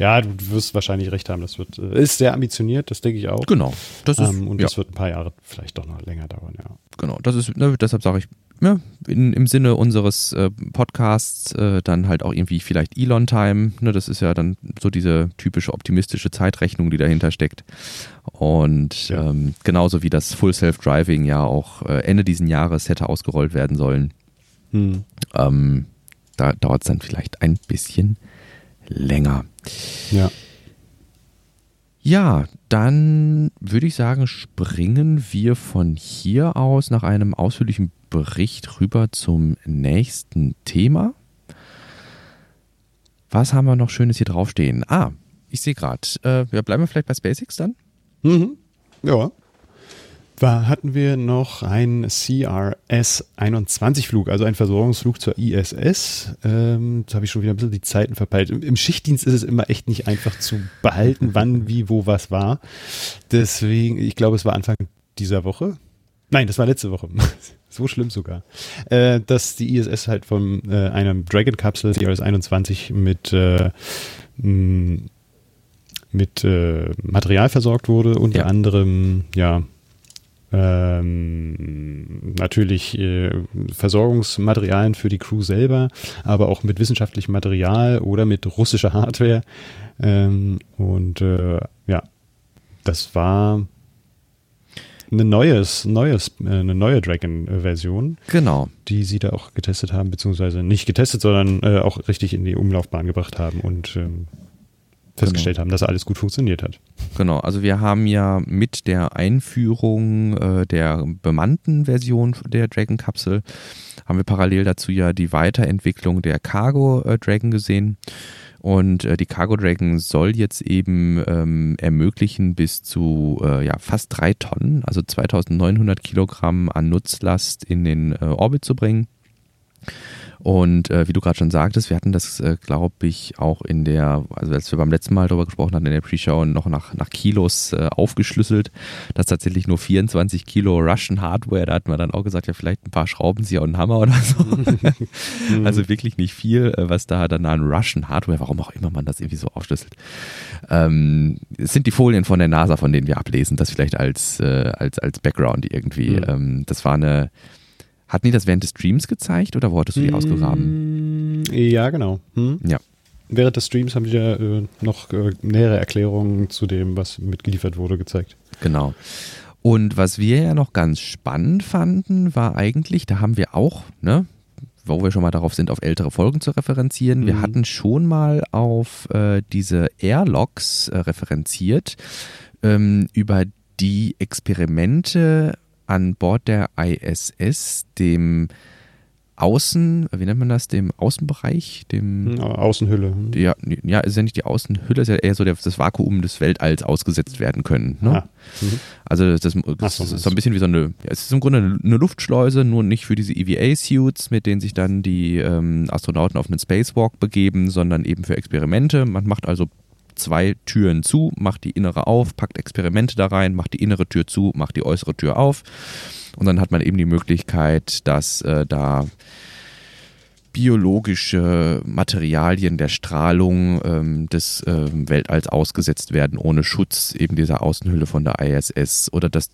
Ja, du wirst wahrscheinlich recht haben. Das wird, äh, ist sehr ambitioniert, das denke ich auch. Genau. Das ist, ähm, und ja. das wird ein paar Jahre vielleicht doch noch länger dauern, ja. Genau, das ist, ne, deshalb sage ich, ja, in, im Sinne unseres äh, Podcasts äh, dann halt auch irgendwie vielleicht Elon-Time. Ne, das ist ja dann so diese typische optimistische Zeitrechnung, die dahinter steckt. Und ja. ähm, genauso wie das Full Self-Driving ja auch äh, Ende diesen Jahres hätte ausgerollt werden sollen. Hm. Ähm, da dauert es dann vielleicht ein bisschen länger. Ja. Ja, dann würde ich sagen, springen wir von hier aus nach einem ausführlichen Bericht rüber zum nächsten Thema. Was haben wir noch Schönes hier draufstehen? Ah, ich sehe gerade. Äh, ja, bleiben wir vielleicht bei SpaceX dann? Mhm. Ja. Da hatten wir noch einen CRS-21-Flug, also einen Versorgungsflug zur ISS. Ähm, jetzt habe ich schon wieder ein bisschen die Zeiten verpeilt. Im, Im, Schichtdienst ist es immer echt nicht einfach zu behalten, wann, wie, wo, was war. Deswegen, ich glaube, es war Anfang dieser Woche. Nein, das war letzte Woche. so schlimm sogar. Äh, dass die ISS halt von äh, einem Dragon-Kapsel CRS-21 mit äh, mit äh, Material versorgt wurde, unter ja. anderem ja ähm, natürlich äh, Versorgungsmaterialien für die Crew selber, aber auch mit wissenschaftlichem Material oder mit russischer Hardware. Ähm, und äh, ja, das war eine neues, neues, äh, eine neue Dragon-Version. Genau. Die sie da auch getestet haben, beziehungsweise nicht getestet, sondern äh, auch richtig in die Umlaufbahn gebracht haben und ähm, festgestellt genau. haben, dass alles gut funktioniert hat. Genau, also wir haben ja mit der Einführung äh, der bemannten Version der Dragon-Kapsel, haben wir parallel dazu ja die Weiterentwicklung der Cargo äh, Dragon gesehen. Und äh, die Cargo Dragon soll jetzt eben ähm, ermöglichen, bis zu äh, ja, fast drei Tonnen, also 2900 Kilogramm an Nutzlast in den äh, Orbit zu bringen. Und äh, wie du gerade schon sagtest, wir hatten das, äh, glaube ich, auch in der, also als wir beim letzten Mal darüber gesprochen hatten, in der Pre-Show noch nach, nach Kilos äh, aufgeschlüsselt, dass tatsächlich nur 24 Kilo Russian Hardware, da hatten wir dann auch gesagt, ja, vielleicht ein paar Schraubenzieher und einen Hammer oder so. also wirklich nicht viel, äh, was da dann an Russian Hardware, warum auch immer man das irgendwie so aufschlüsselt. Ähm, es sind die Folien von der NASA, von denen wir ablesen, das vielleicht als, äh, als, als Background irgendwie. Mhm. Ähm, das war eine hatten die das während des Streams gezeigt oder wo hattest du die ausgegraben? Ja, genau. Hm? Ja. Während des Streams haben die ja äh, noch äh, nähere Erklärungen zu dem, was mitgeliefert wurde, gezeigt. Genau. Und was wir ja noch ganz spannend fanden, war eigentlich, da haben wir auch, ne, wo wir schon mal darauf sind, auf ältere Folgen zu referenzieren. Mhm. Wir hatten schon mal auf äh, diese Airlocks äh, referenziert, ähm, über die Experimente an Bord der ISS, dem Außen, wie nennt man das, dem Außenbereich, dem Außenhülle. Ja, ja, ist ja nicht die Außenhülle, ist ja eher so der, das Vakuum des Weltalls ausgesetzt werden können. Ne? Ah, mhm. Also das, das, so, ist so ein bisschen wie so eine, es ist im Grunde eine Luftschleuse, nur nicht für diese EVA-Suits, mit denen sich dann die ähm, Astronauten auf einen Spacewalk begeben, sondern eben für Experimente. Man macht also zwei Türen zu, macht die innere auf, packt Experimente da rein, macht die innere Tür zu, macht die äußere Tür auf. Und dann hat man eben die Möglichkeit, dass äh, da biologische Materialien der Strahlung ähm, des äh, Weltalls ausgesetzt werden, ohne Schutz eben dieser Außenhülle von der ISS oder dass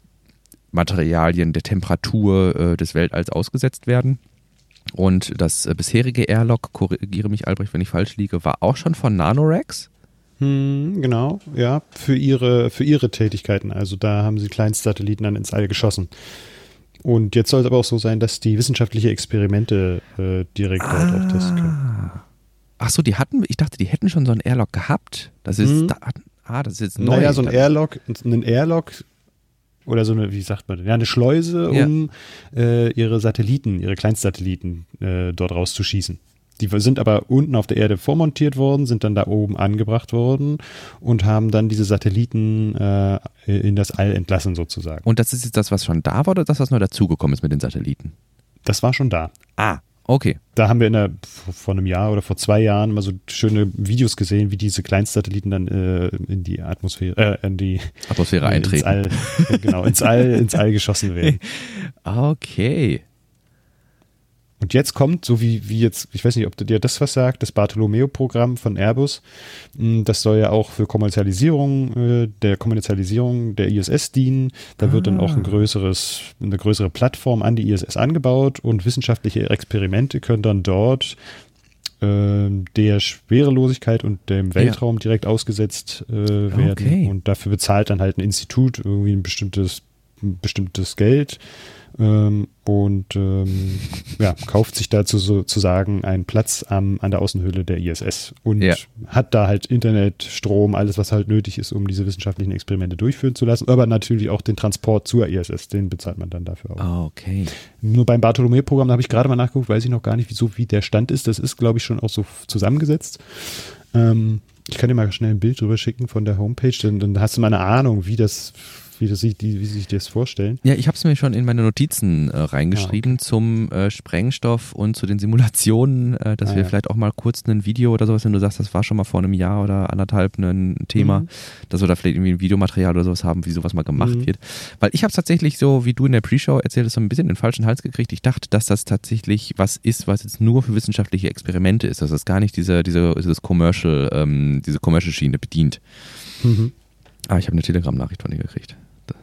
Materialien der Temperatur äh, des Weltalls ausgesetzt werden. Und das äh, bisherige Airlock, korrigiere mich Albrecht, wenn ich falsch liege, war auch schon von Nanorex. Hm, genau, ja, für ihre, für ihre Tätigkeiten. Also da haben sie Kleinstsatelliten dann ins All geschossen. Und jetzt soll es aber auch so sein, dass die wissenschaftliche Experimente äh, direkt ah. dort auch testen können. Ach so, die hatten, ich dachte, die hätten schon so ein Airlock gehabt. Das ist, hm. da, ah, das ist jetzt neu. Naja, so ein Airlock, ein Airlock oder so eine, wie sagt man, ja, eine Schleuse, um ja. äh, ihre Satelliten, ihre Kleinstsatelliten äh, dort rauszuschießen. Die sind aber unten auf der Erde vormontiert worden, sind dann da oben angebracht worden und haben dann diese Satelliten äh, in das All entlassen sozusagen. Und das ist jetzt das, was schon da war oder das, was neu dazugekommen ist mit den Satelliten? Das war schon da. Ah, okay. Da haben wir in der, vor einem Jahr oder vor zwei Jahren mal so schöne Videos gesehen, wie diese Kleinstsatelliten dann äh, in die Atmosphäre, äh, in die Atmosphäre eintreten. Ins All, genau, ins All, ins All geschossen werden. Okay. Und jetzt kommt, so wie, wie jetzt, ich weiß nicht, ob du dir das was sagt, das Bartolomeo-Programm von Airbus. Hm, das soll ja auch für Kommerzialisierung, äh, der Kommerzialisierung der ISS dienen. Da ah. wird dann auch ein ah. größeres, eine größere Plattform an die ISS angebaut und wissenschaftliche Experimente können dann dort äh, der Schwerelosigkeit und dem Weltraum ja. direkt ausgesetzt äh, werden. Okay. Und dafür bezahlt dann halt ein Institut irgendwie ein bestimmtes ein bestimmtes Geld ähm, und ähm, ja, kauft sich dazu sozusagen einen Platz am, an der Außenhülle der ISS und Ja. hat da halt Internet, Strom, alles, was halt nötig ist, um diese wissenschaftlichen Experimente durchführen zu lassen, aber natürlich auch den Transport zur ISS, den bezahlt man dann dafür auch. Ah, okay. Nur beim Bartholomew-Programm, da habe ich gerade mal nachgeguckt, weiß ich noch gar nicht, wieso, wie der Stand ist. Das ist, glaube ich, schon auch so zusammengesetzt. Ähm, ich kann dir mal schnell ein Bild drüber schicken von der Homepage, dann, dann hast du mal eine Ahnung, wie das, wie das wie sie sich das vorstellen. Ja, ich habe es mir schon in meine Notizen äh, reingeschrieben zum äh, Sprengstoff und zu den Simulationen, äh, dass Ah, wir ja. vielleicht auch mal kurz ein Video oder sowas, wenn du sagst, das war schon mal vor einem Jahr oder anderthalb ein Thema, Mhm. dass wir da vielleicht irgendwie ein Videomaterial oder sowas haben, wie sowas mal gemacht Mhm. wird. Weil ich habe es tatsächlich so, wie du in der Pre-Show erzählt hast, so ein bisschen den falschen Hals gekriegt. Ich dachte, dass das tatsächlich was ist, was jetzt nur für wissenschaftliche Experimente ist, dass das gar nicht diese, diese, dieses Commercial, ähm, diese Commercial-Schiene bedient. Mhm. Ah, ich habe eine Telegram-Nachricht von dir gekriegt.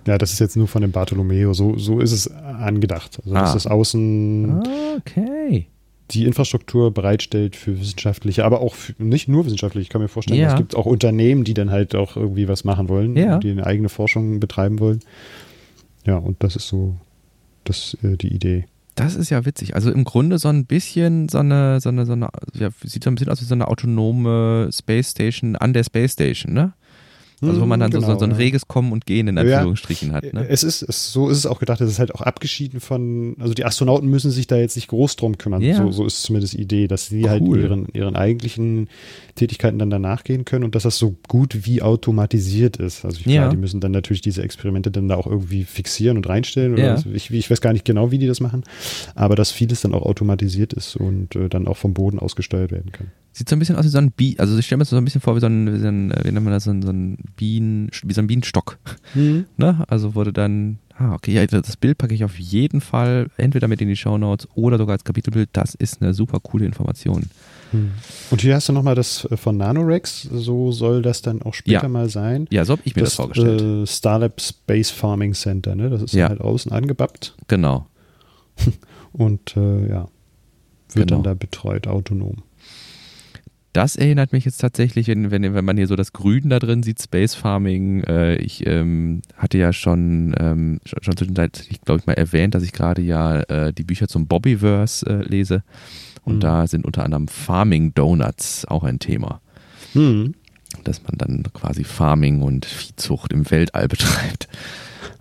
Ja, das ist jetzt nur von dem Bartolomeo. So, so ist es angedacht. Also, dass Ah. das außen okay. die Infrastruktur bereitstellt für wissenschaftliche, aber auch für, nicht nur wissenschaftliche. Ich kann mir vorstellen, Ja. es gibt auch Unternehmen, die dann halt auch irgendwie was machen wollen, Ja. die eine eigene Forschung betreiben wollen. Ja, und das ist so das, äh, die Idee. Das ist ja witzig. Also im Grunde so ein bisschen so eine, so eine, so eine, ja, sieht so ein bisschen aus wie so eine autonome Space Station an der Space Station, ne? Also wo man dann so, so, so ein Genau, ja. reges Kommen und Gehen in Ja. Anführungsstrichen hat, ne? Es ist, es, so ist es auch gedacht, es ist halt auch abgeschieden von, also die Astronauten müssen sich da jetzt nicht groß drum kümmern. Ja. So, so ist zumindest die Idee, dass sie halt Cool. ihren, ihren eigentlichen Tätigkeiten dann danach gehen können und dass das so gut wie automatisiert ist. Also klar, Ja. die müssen dann natürlich diese Experimente dann da auch irgendwie fixieren und reinstellen. Oder Ja. was- ich, ich weiß gar nicht genau, wie die das machen, aber dass vieles dann auch automatisiert ist und äh, dann auch vom Boden aus gesteuert werden kann. Sieht so ein bisschen aus wie so ein Bienen, also ich stelle mir das so ein bisschen vor wie so ein, wie, so ein wie nennt man das, so ein, so ein Bienen, wie so ein Bienenstock, ne? Also wurde dann, ah, okay, ja, das Bild packe ich auf jeden Fall entweder mit in die Shownotes oder sogar als Kapitelbild. Das ist eine super coole Information. Und hier hast du nochmal das äh, von Nanorex, so soll das dann auch später Ja. mal sein. Ja, so habe ich mir das, vorgestellt. Äh, Starlab Space Farming Center, ne? Das ist Ja. halt außen angebappt genau. und äh, ja, wird Genau. dann da betreut, autonom. Das erinnert mich jetzt tatsächlich, wenn, wenn, wenn man hier so das Grün da drin sieht, Space Farming. Äh, ich ähm, hatte ja schon, ähm, schon, schon zwischenzeitlich, glaube ich, mal erwähnt, dass ich gerade ja äh, die Bücher zum Bobbyverse äh, lese. Und Mhm. da sind unter anderem Farming Donuts auch ein Thema. Hm. Dass man dann quasi Farming und Viehzucht im Weltall betreibt.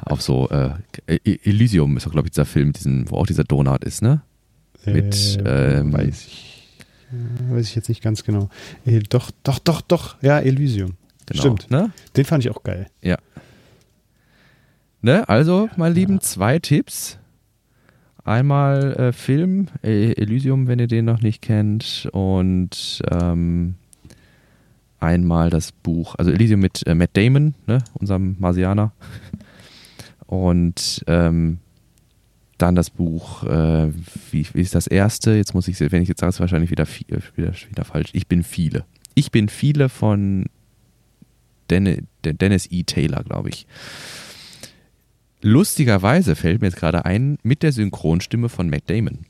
Auf so äh, E- Elysium ist auch, glaube ich, dieser Film, mit diesem, wo auch dieser Donut ist, ne? Mit, äh, ähm, weiß ich. Äh, Weiß ich jetzt nicht ganz genau. Äh, doch, doch, doch, doch. Ja, Elysium. Genau, Stimmt. Ne? Den fand ich auch geil. Ne, also, meine Lieben, zwei Tipps. Einmal äh, Film, äh, Elysium, wenn ihr den noch nicht kennt, und ähm, einmal das Buch, also Elysium mit äh, Matt Damon, ne, unserem Marsianer. Und ähm, dann das Buch, äh, wie, wie ist das erste? Jetzt muss ich, wenn ich jetzt sage, ist es wahrscheinlich wieder, vi- äh, wieder, wieder falsch. Ich bin viele. Ich bin viele von Den Dennis E. Taylor, glaube ich. Lustigerweise fällt mir jetzt gerade ein, mit der Synchronstimme von Matt Damon.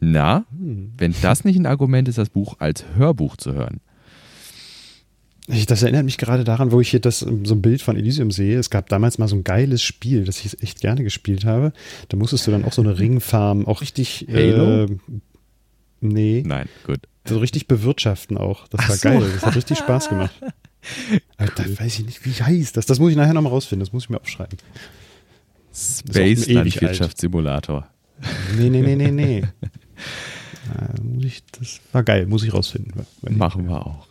Na, Hm. wenn das nicht ein Argument ist, das Buch als Hörbuch zu hören. Ich, das erinnert mich gerade daran, wo ich hier das, so ein Bild von Elysium sehe. Es gab damals mal so ein geiles Spiel, das ich echt gerne gespielt habe. Da musstest du dann auch so eine Ringfarm, auch richtig. Halo? Äh, nee, Nein, gut. so richtig bewirtschaften auch. Das Ach war so. geil. Das hat richtig Spaß gemacht. Aber Da weiß ich nicht, wie heißt das. Das muss ich nachher nochmal rausfinden. Das muss ich mir aufschreiben. Space Landwirtschaftssimulator. Nee, nee, nee, nee, nee. Äh, muss ich, das war geil, muss ich rausfinden. Machen wir auch.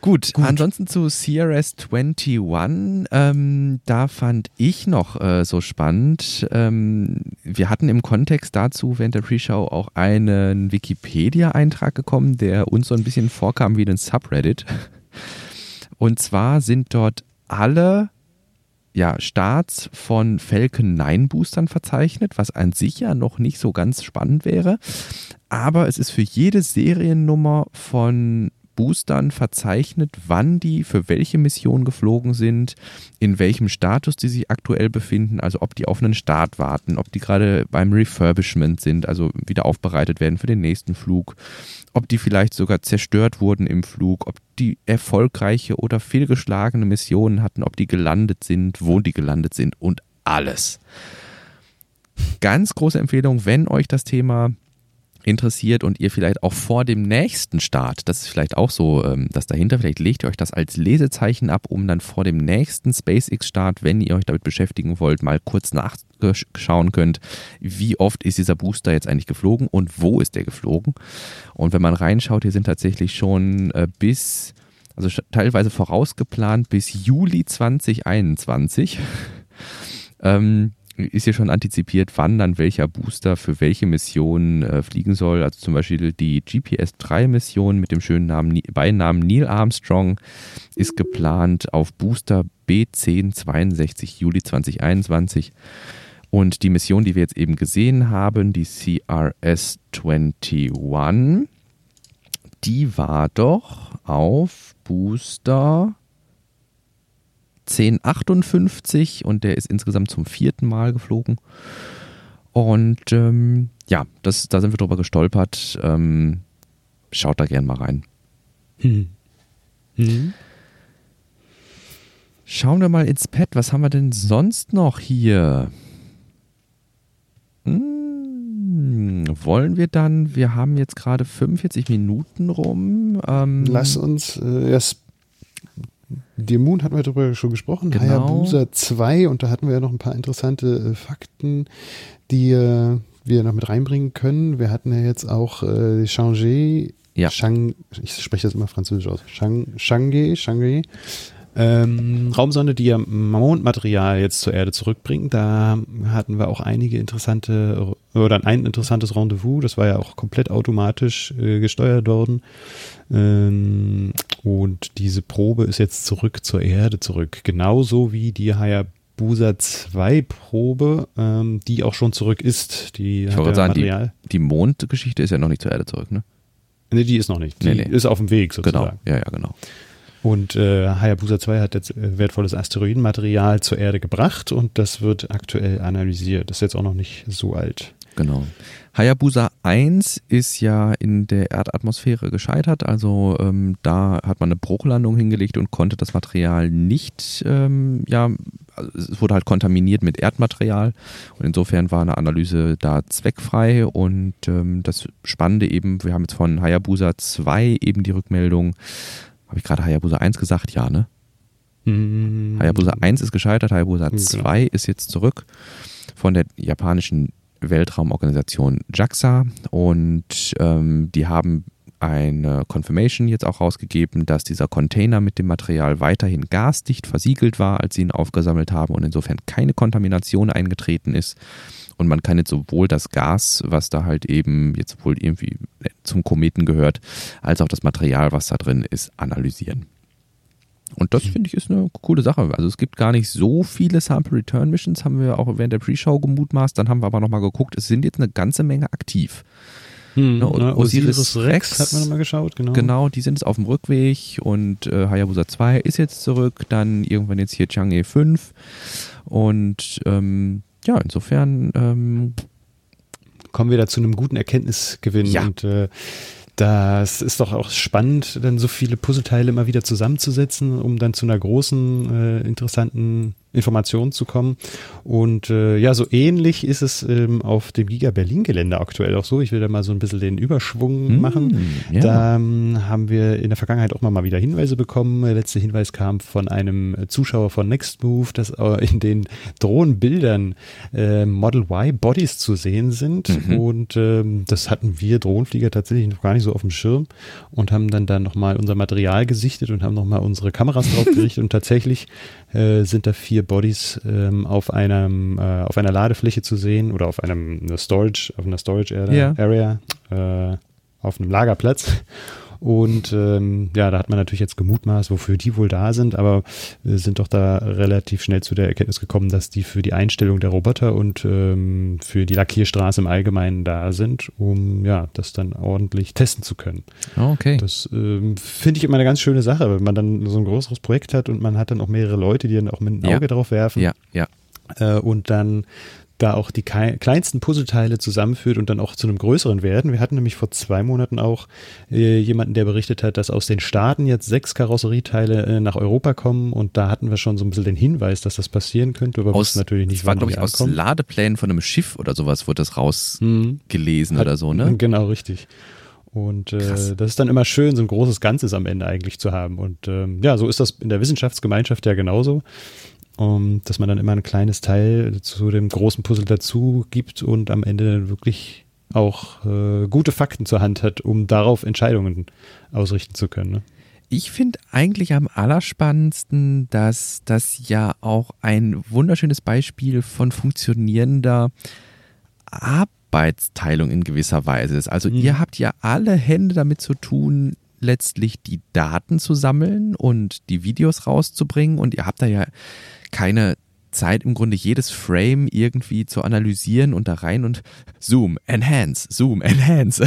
Gut, ansonsten zu CRS 21, ähm, da fand ich noch äh, so spannend. Ähm, wir hatten im Kontext dazu während der Pre-Show auch einen Wikipedia-Eintrag gekommen, der uns so ein bisschen vorkam wie ein Subreddit. Und zwar sind dort alle ja, Starts von Falcon 9 Boostern verzeichnet, was an sich ja noch nicht so ganz spannend wäre. Aber es ist für jede Seriennummer von Boostern verzeichnet, wann die für welche Mission geflogen sind, in welchem Status die sich aktuell befinden, also ob die auf einen Start warten, ob die gerade beim Refurbishment sind, also wieder aufbereitet werden für den nächsten Flug, ob die vielleicht sogar zerstört wurden im Flug, ob die erfolgreiche oder fehlgeschlagene Missionen hatten, ob die gelandet sind, wo die gelandet sind und alles. Ganz große Empfehlung, wenn euch das Thema interessiert und ihr vielleicht auch vor dem nächsten Start, das ist vielleicht auch so ähm, das dahinter, vielleicht legt ihr euch das als Lesezeichen ab, um dann vor dem nächsten SpaceX-Start, wenn ihr euch damit beschäftigen wollt, mal kurz nachschauen könnt, wie oft ist dieser Booster jetzt eigentlich geflogen und wo ist der geflogen. Und wenn man reinschaut, hier sind tatsächlich schon äh, bis, also teilweise vorausgeplant bis Juli 2021. ähm, ist hier schon antizipiert, wann dann welcher Booster für welche Mission äh, fliegen soll. Also zum Beispiel die GPS-3-Mission mit dem schönen Namen, Beinamen Neil Armstrong ist geplant auf Booster B1062 Juli 2021. Und die Mission, die wir jetzt eben gesehen haben, die CRS-21, die war doch auf Booster 1058 und der ist insgesamt zum vierten Mal geflogen. Und ähm, ja, das, da sind wir drüber gestolpert. Ähm, schaut da gern mal rein. Hm. Hm. Schauen wir mal ins Pad. Was haben wir denn sonst noch hier? Hm, wollen wir dann, wir haben jetzt gerade 45 Minuten rum. Ähm, Lass uns äh, erst The Moon hatten wir darüber schon gesprochen, genau. Hayabusa 2 und da hatten wir ja noch ein paar interessante äh, Fakten, die äh, wir noch mit reinbringen können. Wir hatten ja jetzt auch äh, Changé, ja. Shang, ich spreche das immer französisch aus, Shang, Changé, Changé, ähm, Raumsonde, die ja Mondmaterial jetzt zur Erde zurückbringt. Da hatten wir auch einige interessante oder ein interessantes Rendezvous. Das war ja auch komplett automatisch äh, gesteuert worden. Ähm, und diese Probe ist jetzt zurück zur Erde zurück. Genauso wie die Hayabusa 2 Probe, ähm, die auch schon zurück ist. Die ich wollte sagen, Material. die, die Mondgeschichte ist ja noch nicht zur Erde zurück, ne? Nee, die ist noch nicht. Die nee, nee. ist auf dem Weg sozusagen. Genau, ja, ja, genau. Und äh, Hayabusa 2 hat jetzt äh, wertvolles Asteroidenmaterial zur Erde gebracht und das wird aktuell analysiert. Das ist jetzt auch noch nicht so alt. Genau. Hayabusa 1 ist ja in der Erdatmosphäre gescheitert, also ähm, da hat man eine Bruchlandung hingelegt und konnte das Material nicht, ähm, ja, also es wurde halt kontaminiert mit Erdmaterial und insofern war eine Analyse da zweckfrei und ähm, das Spannende eben, wir haben jetzt von Hayabusa 2 eben die Rückmeldung, habe ich gerade Hayabusa 1 gesagt? Ja, ne? Mhm. Hayabusa 1 ist gescheitert, Hayabusa 2 genau. ist jetzt zurück von der japanischen Weltraumorganisation JAXA und ähm, die haben eine Confirmation jetzt auch rausgegeben, dass dieser Container mit dem Material weiterhin gasdicht versiegelt war, als sie ihn aufgesammelt haben und insofern keine Kontamination eingetreten ist. Und man kann jetzt sowohl das Gas, was da halt eben jetzt wohl irgendwie zum Kometen gehört, als auch das Material, was da drin ist, analysieren. Und das finde ich ist eine coole Sache. Also es gibt gar nicht so viele Sample Return Missions, haben wir auch während der Pre-Show gemutmaßt. Dann haben wir aber nochmal geguckt, es sind jetzt eine ganze Menge aktiv. Hm, ne, na, Osiris, Osiris Rex, Rex, hat man nochmal geschaut, genau. Genau, die sind jetzt auf dem Rückweg und äh, Hayabusa 2 ist jetzt zurück, dann irgendwann jetzt hier Chang'e 5 und ähm, ja, insofern ähm, kommen wir da zu einem guten Erkenntnisgewinn ja. und äh, das ist doch auch spannend, dann so viele Puzzleteile immer wieder zusammenzusetzen, um dann zu einer großen, äh, interessanten Informationen zu kommen. Und äh, ja, so ähnlich ist es ähm, auf dem Giga Berlin Gelände aktuell auch so. Ich will da mal so ein bisschen den Überschwung mm, machen. Ja. Da ähm, haben wir in der Vergangenheit auch mal, wieder Hinweise bekommen. Der letzte Hinweis kam von einem Zuschauer von Nextmove, dass äh, in den Drohnenbildern äh, Model Y Bodies zu sehen sind. Mhm. Und ähm, das hatten wir Drohnenflieger tatsächlich noch gar nicht so auf dem Schirm und haben dann da nochmal unser Material gesichtet und haben nochmal unsere Kameras drauf gerichtet und tatsächlich äh, sind da vier Bodies ähm, auf einem äh, auf einer Ladefläche zu sehen oder auf einem eine Storage auf einer Storage Area, ja. Area äh, auf einem Lagerplatz und ähm, ja, da hat man natürlich jetzt gemutmaßt, wofür die wohl da sind, aber wir sind doch da relativ schnell zu der Erkenntnis gekommen, dass die für die Einstellung der Roboter und ähm, für die Lackierstraße im Allgemeinen da sind, um ja, das dann ordentlich testen zu können. Okay. Das ähm, finde ich immer eine ganz schöne Sache, wenn man dann so ein größeres Projekt hat und man hat dann auch mehrere Leute, die dann auch mit einem Auge ja. drauf werfen. Ja, ja. Äh, und dann da auch die kleinsten Puzzleteile zusammenführt und dann auch zu einem größeren werden. Wir hatten nämlich vor zwei Monaten auch äh, jemanden, der berichtet hat, dass aus den Staaten jetzt sechs Karosserieteile äh, nach Europa kommen und da hatten wir schon so ein bisschen den Hinweis, dass das passieren könnte, aber aus, natürlich nicht, das war glaube ich aus Ladeplänen von einem Schiff oder sowas wurde das rausgelesen mhm. oder so, ne? Genau, richtig. Und äh, das ist dann immer schön, so ein großes Ganzes am Ende eigentlich zu haben. Und ähm, ja, so ist das in der Wissenschaftsgemeinschaft ja genauso um, dass man dann immer ein kleines Teil zu dem großen Puzzle dazu gibt und am Ende wirklich auch äh, gute Fakten zur Hand hat, um darauf Entscheidungen ausrichten zu können. Ne? Ich finde eigentlich am allerspannendsten, dass das ja auch ein wunderschönes Beispiel von funktionierender Arbeitsteilung in gewisser Weise ist. Also mhm. ihr habt ja alle Hände damit zu tun, letztlich die Daten zu sammeln und die Videos rauszubringen und ihr habt da ja keine Zeit im Grunde jedes Frame irgendwie zu analysieren und da rein und Zoom, Enhance, Zoom, Enhance.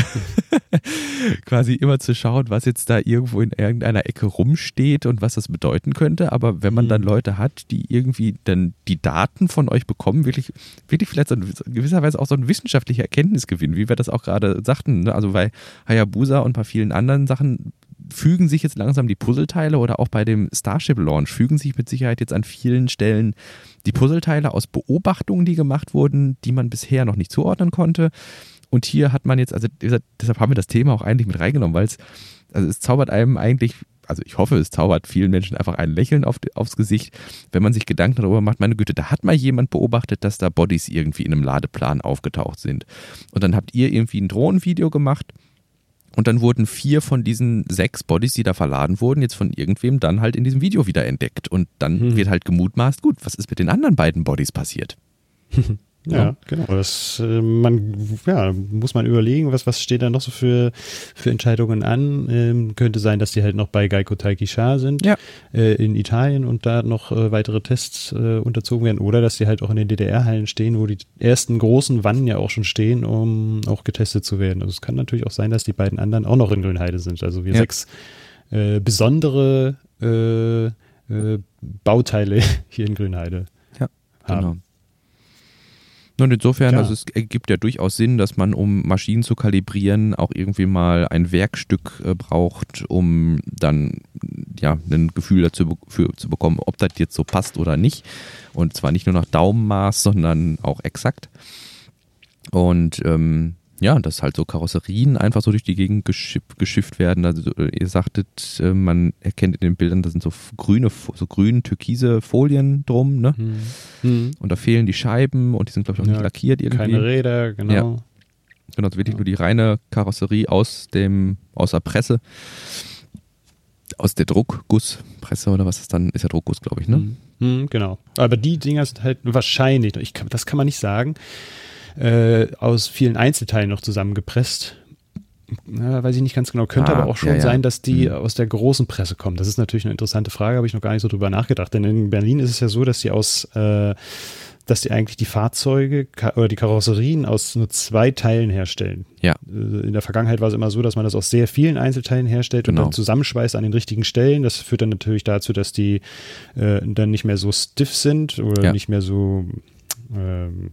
Quasi immer zu schauen, was jetzt da irgendwo in irgendeiner Ecke rumsteht und was das bedeuten könnte. Aber wenn man dann mhm. Leute hat, die irgendwie dann die Daten von euch bekommen, wirklich, wirklich vielleicht so in gewisser Weise auch so ein wissenschaftlicher Erkenntnisgewinn, wie wir das auch gerade sagten. Ne? Also bei Hayabusa und bei vielen anderen Sachen fügen sich jetzt langsam die Puzzleteile oder auch bei dem Starship Launch fügen sich mit Sicherheit jetzt an vielen Stellen die Puzzleteile aus Beobachtungen, die gemacht wurden, die man bisher noch nicht zuordnen konnte. Und hier hat man jetzt, also deshalb haben wir das Thema auch eigentlich mit reingenommen, weil es, also es zaubert einem eigentlich, also ich hoffe, es zaubert vielen Menschen einfach ein Lächeln auf, aufs Gesicht, wenn man sich Gedanken darüber macht, meine Güte, da hat mal jemand beobachtet, dass da Bodies irgendwie in einem Ladeplan aufgetaucht sind. Und dann habt ihr irgendwie ein Drohnenvideo gemacht und dann wurden vier von diesen sechs Bodies, die da verladen wurden, jetzt von irgendwem dann halt in diesem Video wieder entdeckt. Und dann hm. wird halt gemutmaßt, gut, was ist mit den anderen beiden Bodies passiert? Ja, ja, genau. Das, äh, man, ja, muss man überlegen, was, was steht da noch so für, für Entscheidungen an. Ähm, könnte sein, dass die halt noch bei Geico Taikisha sind ja. äh, in Italien und da noch äh, weitere Tests äh, unterzogen werden oder dass die halt auch in den DDR-Hallen stehen, wo die ersten großen Wannen ja auch schon stehen, um auch getestet zu werden. Also es kann natürlich auch sein, dass die beiden anderen auch noch in Grünheide sind. Also wir ja. sechs äh, besondere äh, Bauteile hier in Grünheide ja, haben. Genau. Und insofern, ja. also es ergibt ja durchaus Sinn, dass man, um Maschinen zu kalibrieren, auch irgendwie mal ein Werkstück äh, braucht, um dann ja ein Gefühl dazu für, zu bekommen, ob das jetzt so passt oder nicht. Und zwar nicht nur nach Daumenmaß, sondern auch exakt. Und ähm, ja, dass halt so Karosserien einfach so durch die Gegend geschifft, geschifft werden. Also ihr sagtet, äh, man erkennt in den Bildern, da sind so grüne, so grün türkise Folien drum, ne? Mhm. Und da fehlen die Scheiben und die sind, glaube ich, auch ja, nicht lackiert irgendwie. Keine Räder, genau. Ja. Genau, also wirklich ja. nur die reine Karosserie aus dem, aus der Presse. Aus der Druckgusspresse oder was ist dann, ist ja Druckguss, glaube ich, ne? Mhm. Mhm, genau. Aber die Dinger sind halt wahrscheinlich, ich kann, das kann man nicht sagen äh, aus vielen Einzelteilen noch zusammengepresst. Ja, weiß ich nicht ganz genau. Könnte ah, aber auch schon ja, ja. sein, dass die mhm. aus der großen Presse kommen. Das ist natürlich eine interessante Frage, habe ich noch gar nicht so drüber nachgedacht. Denn in Berlin ist es ja so, dass die aus, äh, dass die eigentlich die Fahrzeuge oder die Karosserien aus nur zwei Teilen herstellen. Ja. Äh, in der Vergangenheit war es immer so, dass man das aus sehr vielen Einzelteilen herstellt genau. und dann zusammenschweißt an den richtigen Stellen. Das führt dann natürlich dazu, dass die äh, dann nicht mehr so stiff sind oder nicht mehr so ähm,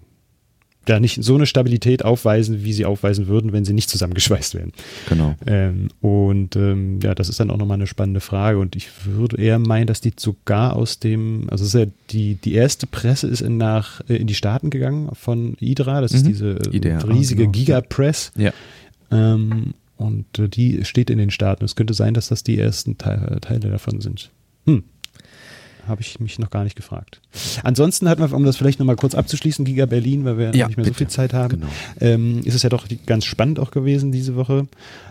ja nicht so eine Stabilität aufweisen, wie sie aufweisen würden, wenn sie nicht zusammengeschweißt wären. Genau. Ähm, und ähm, ja, das ist dann auch nochmal eine spannende Frage. Und ich würde eher meinen, dass die sogar aus dem, also ist ja die, die erste Presse ist in, nach, äh, in die Staaten gegangen von Idra, das mhm. ist diese äh, IDRA, riesige genau. Gigapress. Ja. Ähm, und äh, die steht in den Staaten. Es könnte sein, dass das die ersten Teile, Teile davon sind. Hm, habe ich mich noch gar nicht gefragt. Ansonsten hatten wir, um das vielleicht nochmal kurz abzuschließen, Giga Berlin, weil wir ja, nicht mehr bitte. so viel Zeit haben, genau. ähm, ist es ja doch ganz spannend auch gewesen diese Woche,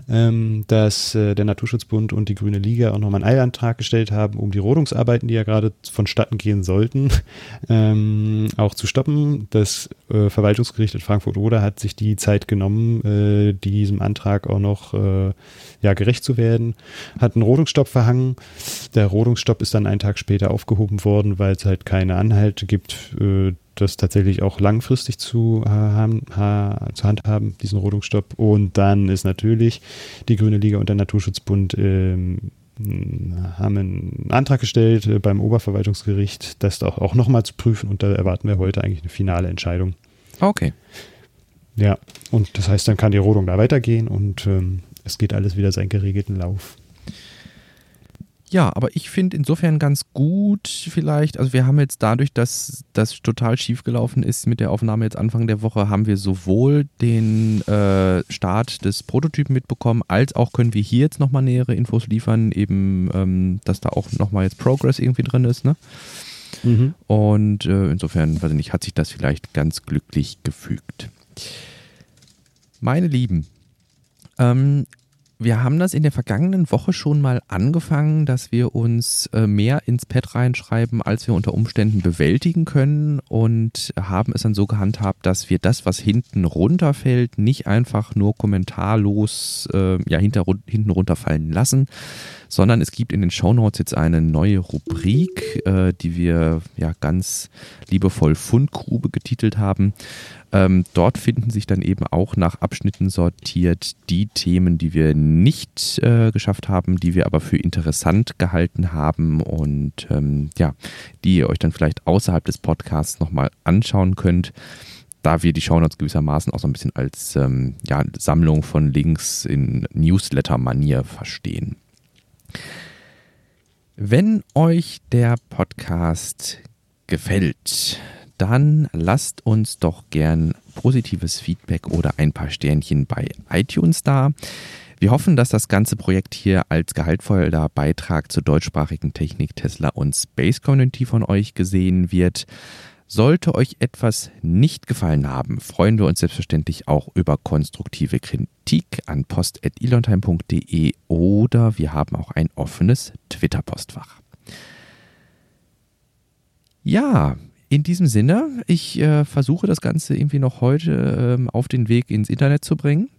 ähm, dass äh, der Naturschutzbund und die Grüne Liga auch nochmal einen Eilantrag gestellt haben, um die Rodungsarbeiten, die ja gerade vonstatten gehen sollten, ähm, auch zu stoppen. Das äh, Verwaltungsgericht in Frankfurt-Oder hat sich die Zeit genommen, äh, diesem Antrag auch noch äh, ja, gerecht zu werden, hat einen Rodungsstopp verhangen. Der Rodungsstopp ist dann einen Tag später aufgehoben worden, weil es halt keine Anhalte gibt, äh, das tatsächlich auch langfristig zu, haben, ha, zu handhaben, diesen Rodungsstopp. Und dann ist natürlich die Grüne Liga und der Naturschutzbund ähm, haben einen Antrag gestellt äh, beim Oberverwaltungsgericht, das auch, auch nochmal zu prüfen und da erwarten wir heute eigentlich eine finale Entscheidung. Okay. Ja, und das heißt, dann kann die Rodung da weitergehen und ähm, es geht alles wieder seinen geregelten Lauf. Ja, aber ich finde insofern ganz gut vielleicht, also wir haben jetzt dadurch, dass das total schief gelaufen ist mit der Aufnahme jetzt Anfang der Woche, haben wir sowohl den äh, Start des Prototypen mitbekommen, als auch können wir hier jetzt nochmal nähere Infos liefern, eben, ähm, dass da auch nochmal jetzt Progress irgendwie drin ist, ne? Mhm. Und äh, insofern, weiß ich nicht, hat sich das vielleicht ganz glücklich gefügt. Meine Lieben, ähm, wir haben das in der vergangenen Woche schon mal angefangen, dass wir uns äh, mehr ins Pad reinschreiben, als wir unter Umständen bewältigen können und haben es dann so gehandhabt, dass wir das, was hinten runterfällt, nicht einfach nur kommentarlos äh, ja, hinter, hinten runterfallen lassen, sondern es gibt in den Shownotes jetzt eine neue Rubrik, äh, die wir ja ganz liebevoll Fundgrube getitelt haben. Ähm, dort finden sich dann eben auch nach Abschnitten sortiert die Themen, die wir nicht äh, geschafft haben, die wir aber für interessant gehalten haben und ähm, ja, die ihr euch dann vielleicht außerhalb des Podcasts nochmal anschauen könnt da wir die Shownotes gewissermaßen auch so ein bisschen als ähm, ja, Sammlung von Links in Newsletter-Manier verstehen. Wenn euch der Podcast gefällt, dann lasst uns doch gern positives Feedback oder ein paar Sternchen bei iTunes da. Wir hoffen, dass das ganze Projekt hier als gehaltvoller Beitrag zur deutschsprachigen Technik Tesla und Space Community von euch gesehen wird. Sollte euch etwas nicht gefallen haben, freuen wir uns selbstverständlich auch über konstruktive Kritik an post.elontime.de oder wir haben auch ein offenes Twitter-Postfach. Ja, in diesem Sinne, ich äh, versuche das Ganze irgendwie noch heute ähm, auf den Weg ins Internet zu bringen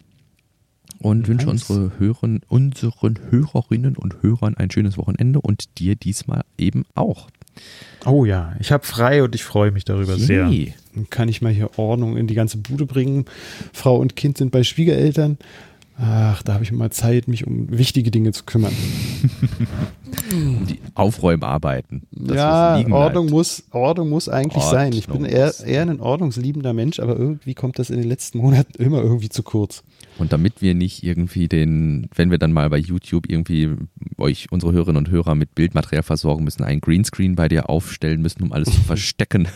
und nice. wünsche unsere Hörern, unseren Hörerinnen und Hörern ein schönes Wochenende und dir diesmal eben auch. Oh ja, ich habe frei und ich freue mich darüber Yay. sehr. Dann kann ich mal hier Ordnung in die ganze Bude bringen. Frau und Kind sind bei Schwiegereltern. Ach, da habe ich mal Zeit, mich um wichtige Dinge zu kümmern. die Aufräumarbeiten. Ja, Ordnung muss, Ordnung muss eigentlich Ordnung sein. Ich bin eher, eher ein ordnungsliebender Mensch, aber irgendwie kommt das in den letzten Monaten immer irgendwie zu kurz. Und damit wir nicht irgendwie den, wenn wir dann mal bei YouTube irgendwie euch, unsere Hörerinnen und Hörer mit Bildmaterial versorgen müssen, einen Greenscreen bei dir aufstellen müssen, um alles zu verstecken.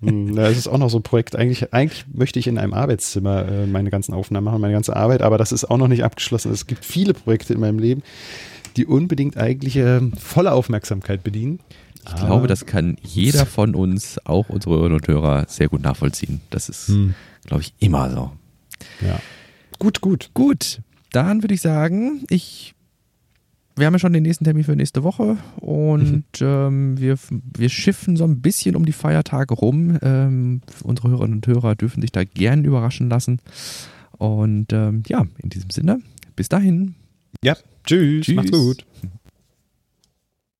Hm, das ist auch noch so ein Projekt. Eigentlich, eigentlich möchte ich in einem Arbeitszimmer äh, meine ganzen Aufnahmen machen, meine ganze Arbeit, aber das ist auch noch nicht abgeschlossen. Es gibt viele Projekte in meinem Leben, die unbedingt eigentlich äh, volle Aufmerksamkeit bedienen. Ich ah. glaube, das kann jeder von uns, auch unsere Hörerinnen und Hörer, sehr gut nachvollziehen. Das ist, hm. glaube ich, immer so. Ja. Gut, gut. Gut. Dann würde ich sagen, ich wir haben ja schon den nächsten Termin für nächste Woche und mhm. ähm, wir, wir schiffen so ein bisschen um die Feiertage rum. Ähm, unsere Hörerinnen und Hörer dürfen sich da gern überraschen lassen. Und ähm, ja, in diesem Sinne, bis dahin. Ja, tschüss. tschüss. Macht's gut.